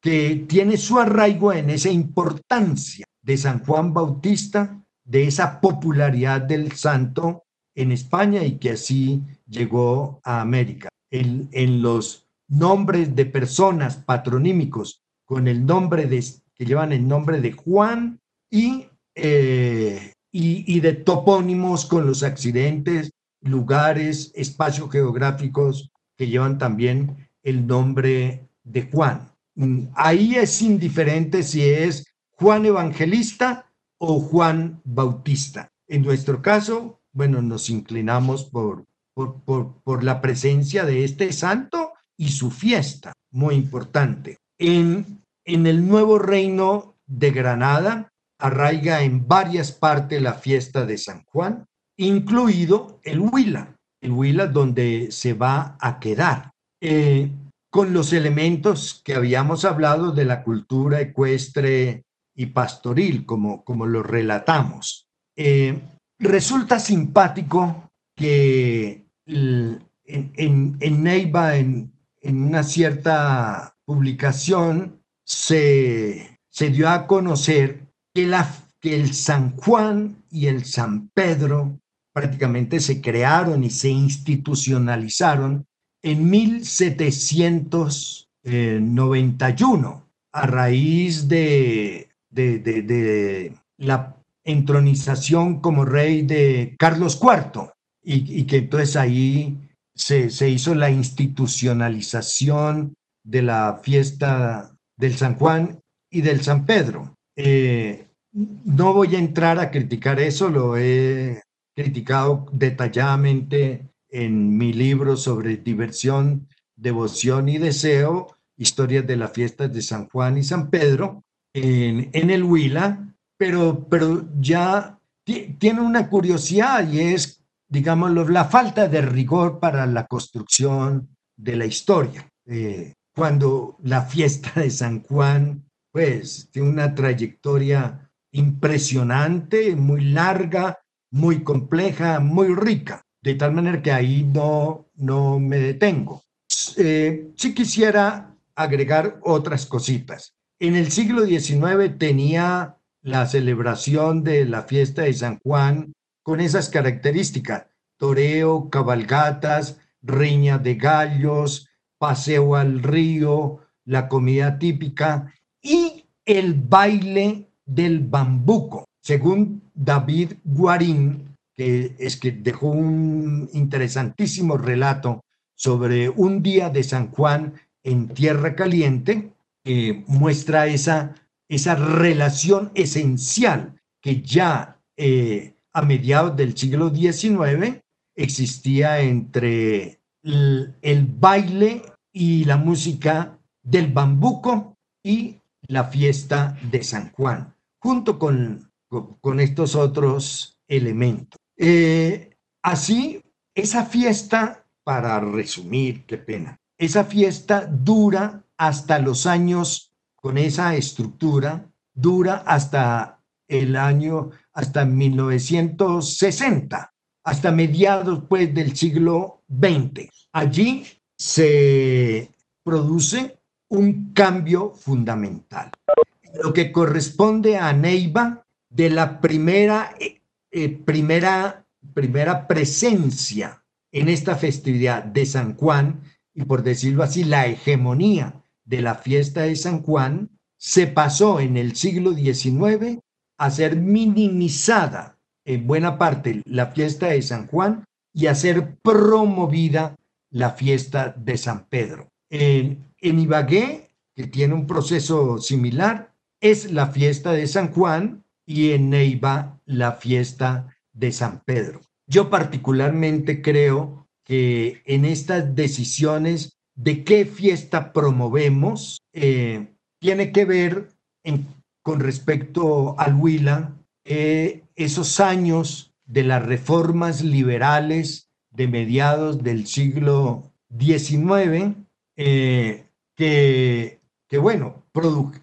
que tiene su arraigo en esa importancia de San Juan Bautista, de esa popularidad del santo en España y que así llegó a América. En, en los nombres de personas patronímicos con el nombre de, que llevan el nombre de Juan y, eh, y, y de topónimos con los accidentes lugares, espacios geográficos que llevan también el nombre de Juan. Mm, ahí es indiferente si es Juan Evangelista o Juan Bautista. En nuestro caso, bueno, nos inclinamos por, por, la presencia de este santo y su fiesta, muy importante. En, en el nuevo reino de Granada arraiga en varias partes la fiesta de San Juan, incluido el Huila, el Huila donde se va a quedar. Eh, con los elementos que habíamos hablado de la cultura ecuestre y pastoril, como, como lo relatamos. Eh, resulta simpático que en, en, Neiva, en, una cierta publicación, se, se dio a conocer que, la, que el San Juan y el San Pedro prácticamente se crearon y se institucionalizaron en 1791 a raíz de, de, la entronización como rey de Carlos IV y, que entonces ahí se, hizo la institucionalización de la fiesta del San Juan y del San Pedro. Eh, no voy a entrar a criticar eso, lo he criticado detalladamente en mi libro sobre diversión, devoción y deseo, historias de las fiestas de San Juan y San Pedro, en, el Huila, pero, pero ya tiene una curiosidad y es, digámoslo, la falta de rigor para la construcción de la historia. Eh, cuando la fiesta de San Juan, pues, tiene una trayectoria impresionante, muy larga, muy compleja, muy rica de tal manera que ahí no, no me detengo. Eh, sí quisiera agregar otras cositas. En el siglo XIX tenía la celebración de la fiesta de San Juan con esas características, toreo, cabalgatas, riña de gallos, paseo al río, la comida típica y el baile del bambuco. Según David Guarín, que es que dejó un interesantísimo relato sobre un día de San Juan en Tierra Caliente, que muestra esa, esa relación esencial que ya eh, a mediados del siglo XIX existía entre el, baile y la música del bambuco y la fiesta de San Juan, junto con, con estos otros elementos. Eh, así, esa fiesta, para resumir, qué pena, esa fiesta dura hasta los años, con esa estructura, dura hasta el año, hasta 1960, hasta mediados pues del siglo XX. Allí se produce un cambio fundamental. Lo que corresponde a Neiva de la primera eh, primera, primera presencia en esta festividad de San Juan, y por decirlo así, la hegemonía de la fiesta de San Juan, se pasó en el siglo XIX a ser minimizada en buena parte la fiesta de San Juan y a ser promovida la fiesta de San Pedro. En, en Ibagué, que tiene un proceso similar, es la fiesta de San Juan y en Neiva la fiesta de San Pedro. Yo particularmente creo que en estas decisiones de qué fiesta promovemos, eh, tiene que ver con respecto al Huila, eh, esos años de las reformas liberales de mediados del siglo XIX, eh, que, que, bueno,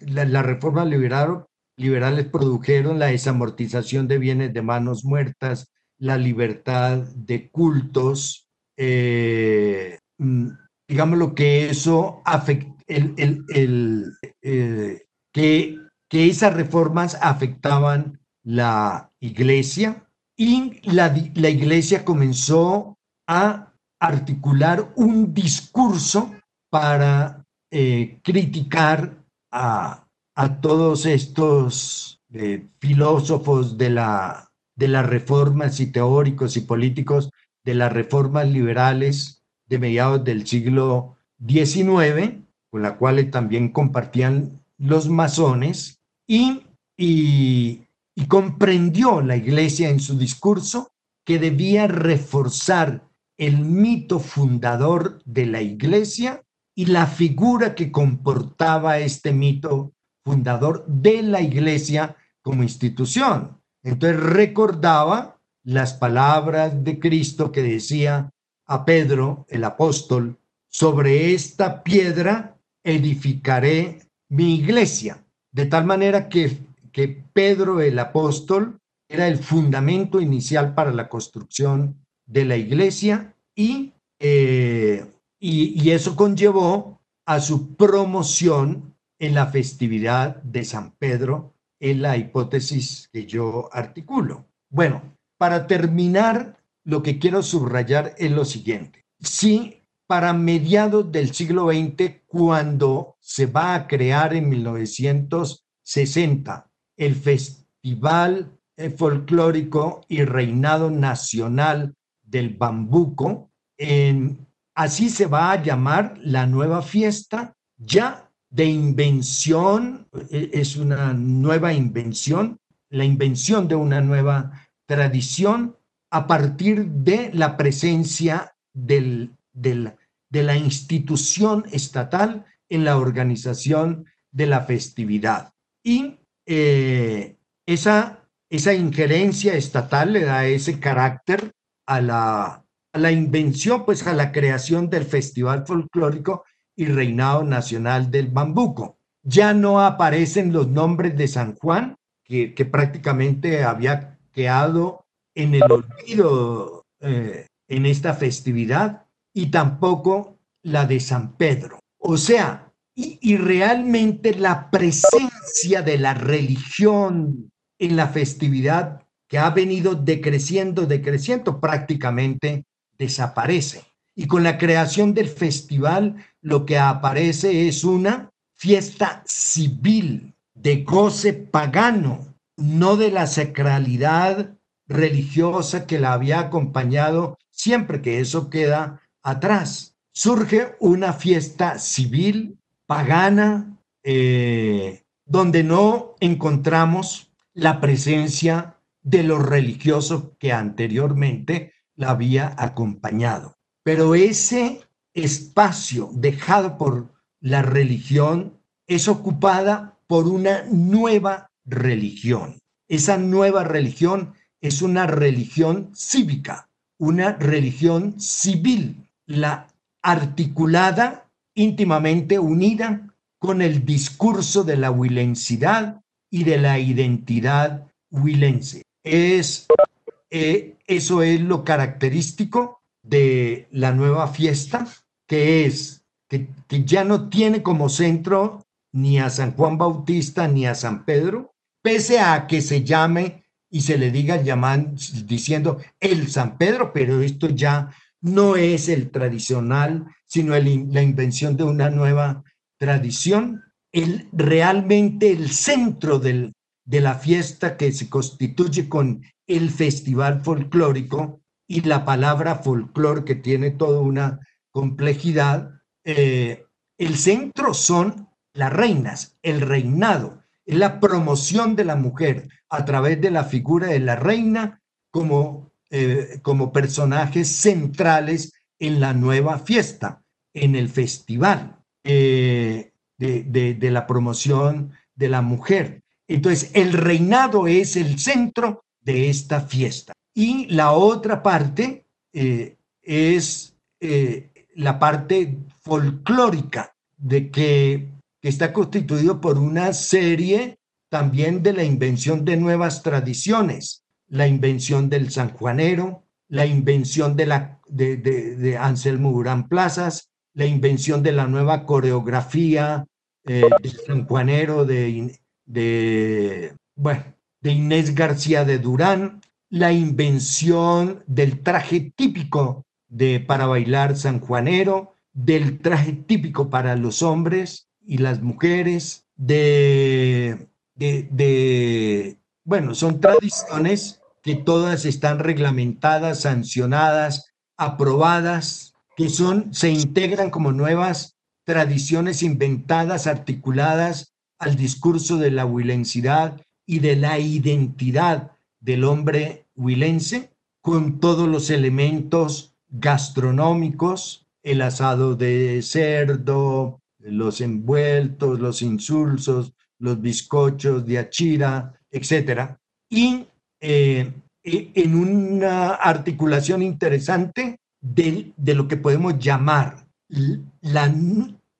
la, la reforma liberal liberales produjeron la desamortización de bienes de manos muertas, la libertad de cultos, eh, mm, digamos lo que eso afecta, el, eh, que, que esas reformas afectaban la iglesia y la, la iglesia comenzó a articular un discurso para eh, criticar a, a todos estos eh, filósofos de, la, de las reformas y teóricos y políticos de las reformas liberales de mediados del siglo XIX, con la cual también compartían los masones, y, comprendió la iglesia en su discurso que debía reforzar el mito fundador de la iglesia y la figura que comportaba este mito fundador de la iglesia como institución. Entonces recordaba las palabras de Cristo que decía a Pedro, el apóstol, sobre esta piedra edificaré mi iglesia. De tal manera que, que Pedro, el apóstol, era el fundamento inicial para la construcción de la iglesia y, eh, y, y eso conllevó a su promoción en la festividad de San Pedro, en la hipótesis que yo articulo. Bueno, para terminar, lo que quiero subrayar es lo siguiente. Si para mediados del siglo XX, cuando se va a crear en 1960 el Festival Folclórico y Reinado Nacional del Bambuco, así se va a llamar la nueva fiesta, ya de invención, e, es una nueva invención, la invención de una nueva tradición a partir de la presencia del, de la institución estatal en la organización de la festividad. Y eh, esa, esa injerencia estatal le da ese carácter a la, la invención, pues a la creación del Festival Folclórico y Reinado Nacional del Bambuco. Ya no aparecen los nombres de San Juan, que, que prácticamente había quedado en el olvido eh, en esta festividad, y tampoco la de San Pedro. O sea, y, y realmente la presencia de la religión en la festividad que ha venido decreciendo, decreciendo, prácticamente desaparece. Y con la creación del festival, lo que aparece es una fiesta civil de goce pagano, no de la sacralidad religiosa que la había acompañado siempre que eso queda atrás. Surge una fiesta civil, pagana, eh, donde no encontramos la presencia de lo religioso que anteriormente la había acompañado. Pero ese espacio dejado por la religión es ocupada por una nueva religión. Esa nueva religión es una religión cívica, una religión civil, la articulada, íntimamente unida con el discurso de la huilensidad y de la identidad huilense. Es, eh, eso es lo característico de la nueva fiesta, que es que, que ya no tiene como centro ni a San Juan Bautista ni a San Pedro, pese a que se llame y se le diga llamando, diciendo el San Pedro, pero esto ya no es el tradicional, sino la invención de una nueva tradición. El, realmente el centro del, de la fiesta que se constituye con el festival folclórico y la palabra folclor que tiene toda una complejidad. Eh, el centro son las reinas, el reinado, la promoción de la mujer a través de la figura de la reina como, eh, como personajes centrales en la nueva fiesta, en el festival eh, de, de la promoción de la mujer. Entonces, el reinado es el centro de esta fiesta. Y la otra parte eh, es la parte folclórica, de que, que está constituido por una serie también de la invención de nuevas tradiciones, la invención del sanjuanero, la invención de, la, de, Anselmo Urán Plazas, la invención de la nueva coreografía eh, del sanjuanero de de, bueno, de Inés García de Durán, la invención del traje típico de para bailar sanjuanero, del traje típico para los hombres y las mujeres, de, de bueno, son tradiciones que todas están reglamentadas, sancionadas aprobadas, que son, se integran como nuevas tradiciones inventadas, articuladas al discurso de la huilensidad y de la identidad del hombre huilense, con todos los elementos gastronómicos, el asado de cerdo, los envueltos, los insulsos, los bizcochos de achira, etc. Y eh, e, en una articulación interesante de, lo que podemos llamar la,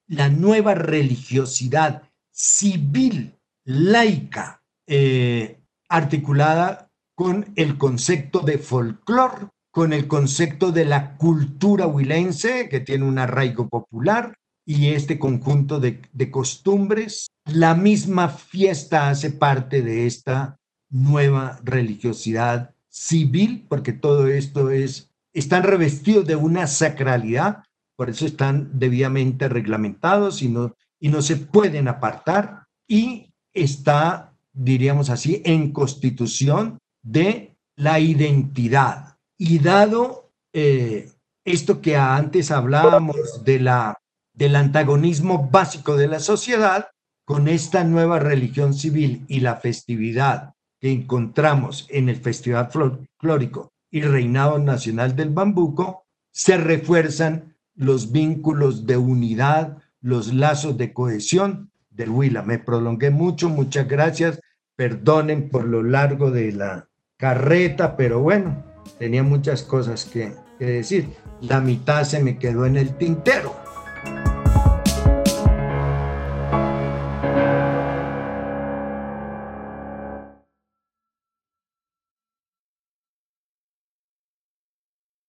la nueva religiosidad civil, laica, eh, articulada con el concepto de folclore, con el concepto de la cultura huilense, que tiene un arraigo popular, y este conjunto de, de costumbres. La misma fiesta hace parte de esta nueva religiosidad civil, porque todo esto es, están revestidos de una sacralidad, por eso están debidamente reglamentados y no, y no se pueden apartar, y está, diríamos así, en constitución de la identidad. Y dado eh, esto que antes hablábamos de la, del antagonismo básico de la sociedad, con esta nueva religión civil y la festividad que encontramos en el Festival Folclórico y Reinado Nacional del Bambuco, se refuerzan los vínculos de unidad, los lazos de cohesión del Huila. Me prolongué mucho, muchas gracias. Perdonen por lo largo de la carreta, pero bueno, tenía muchas cosas que, que decir. La mitad se me quedó en el tintero.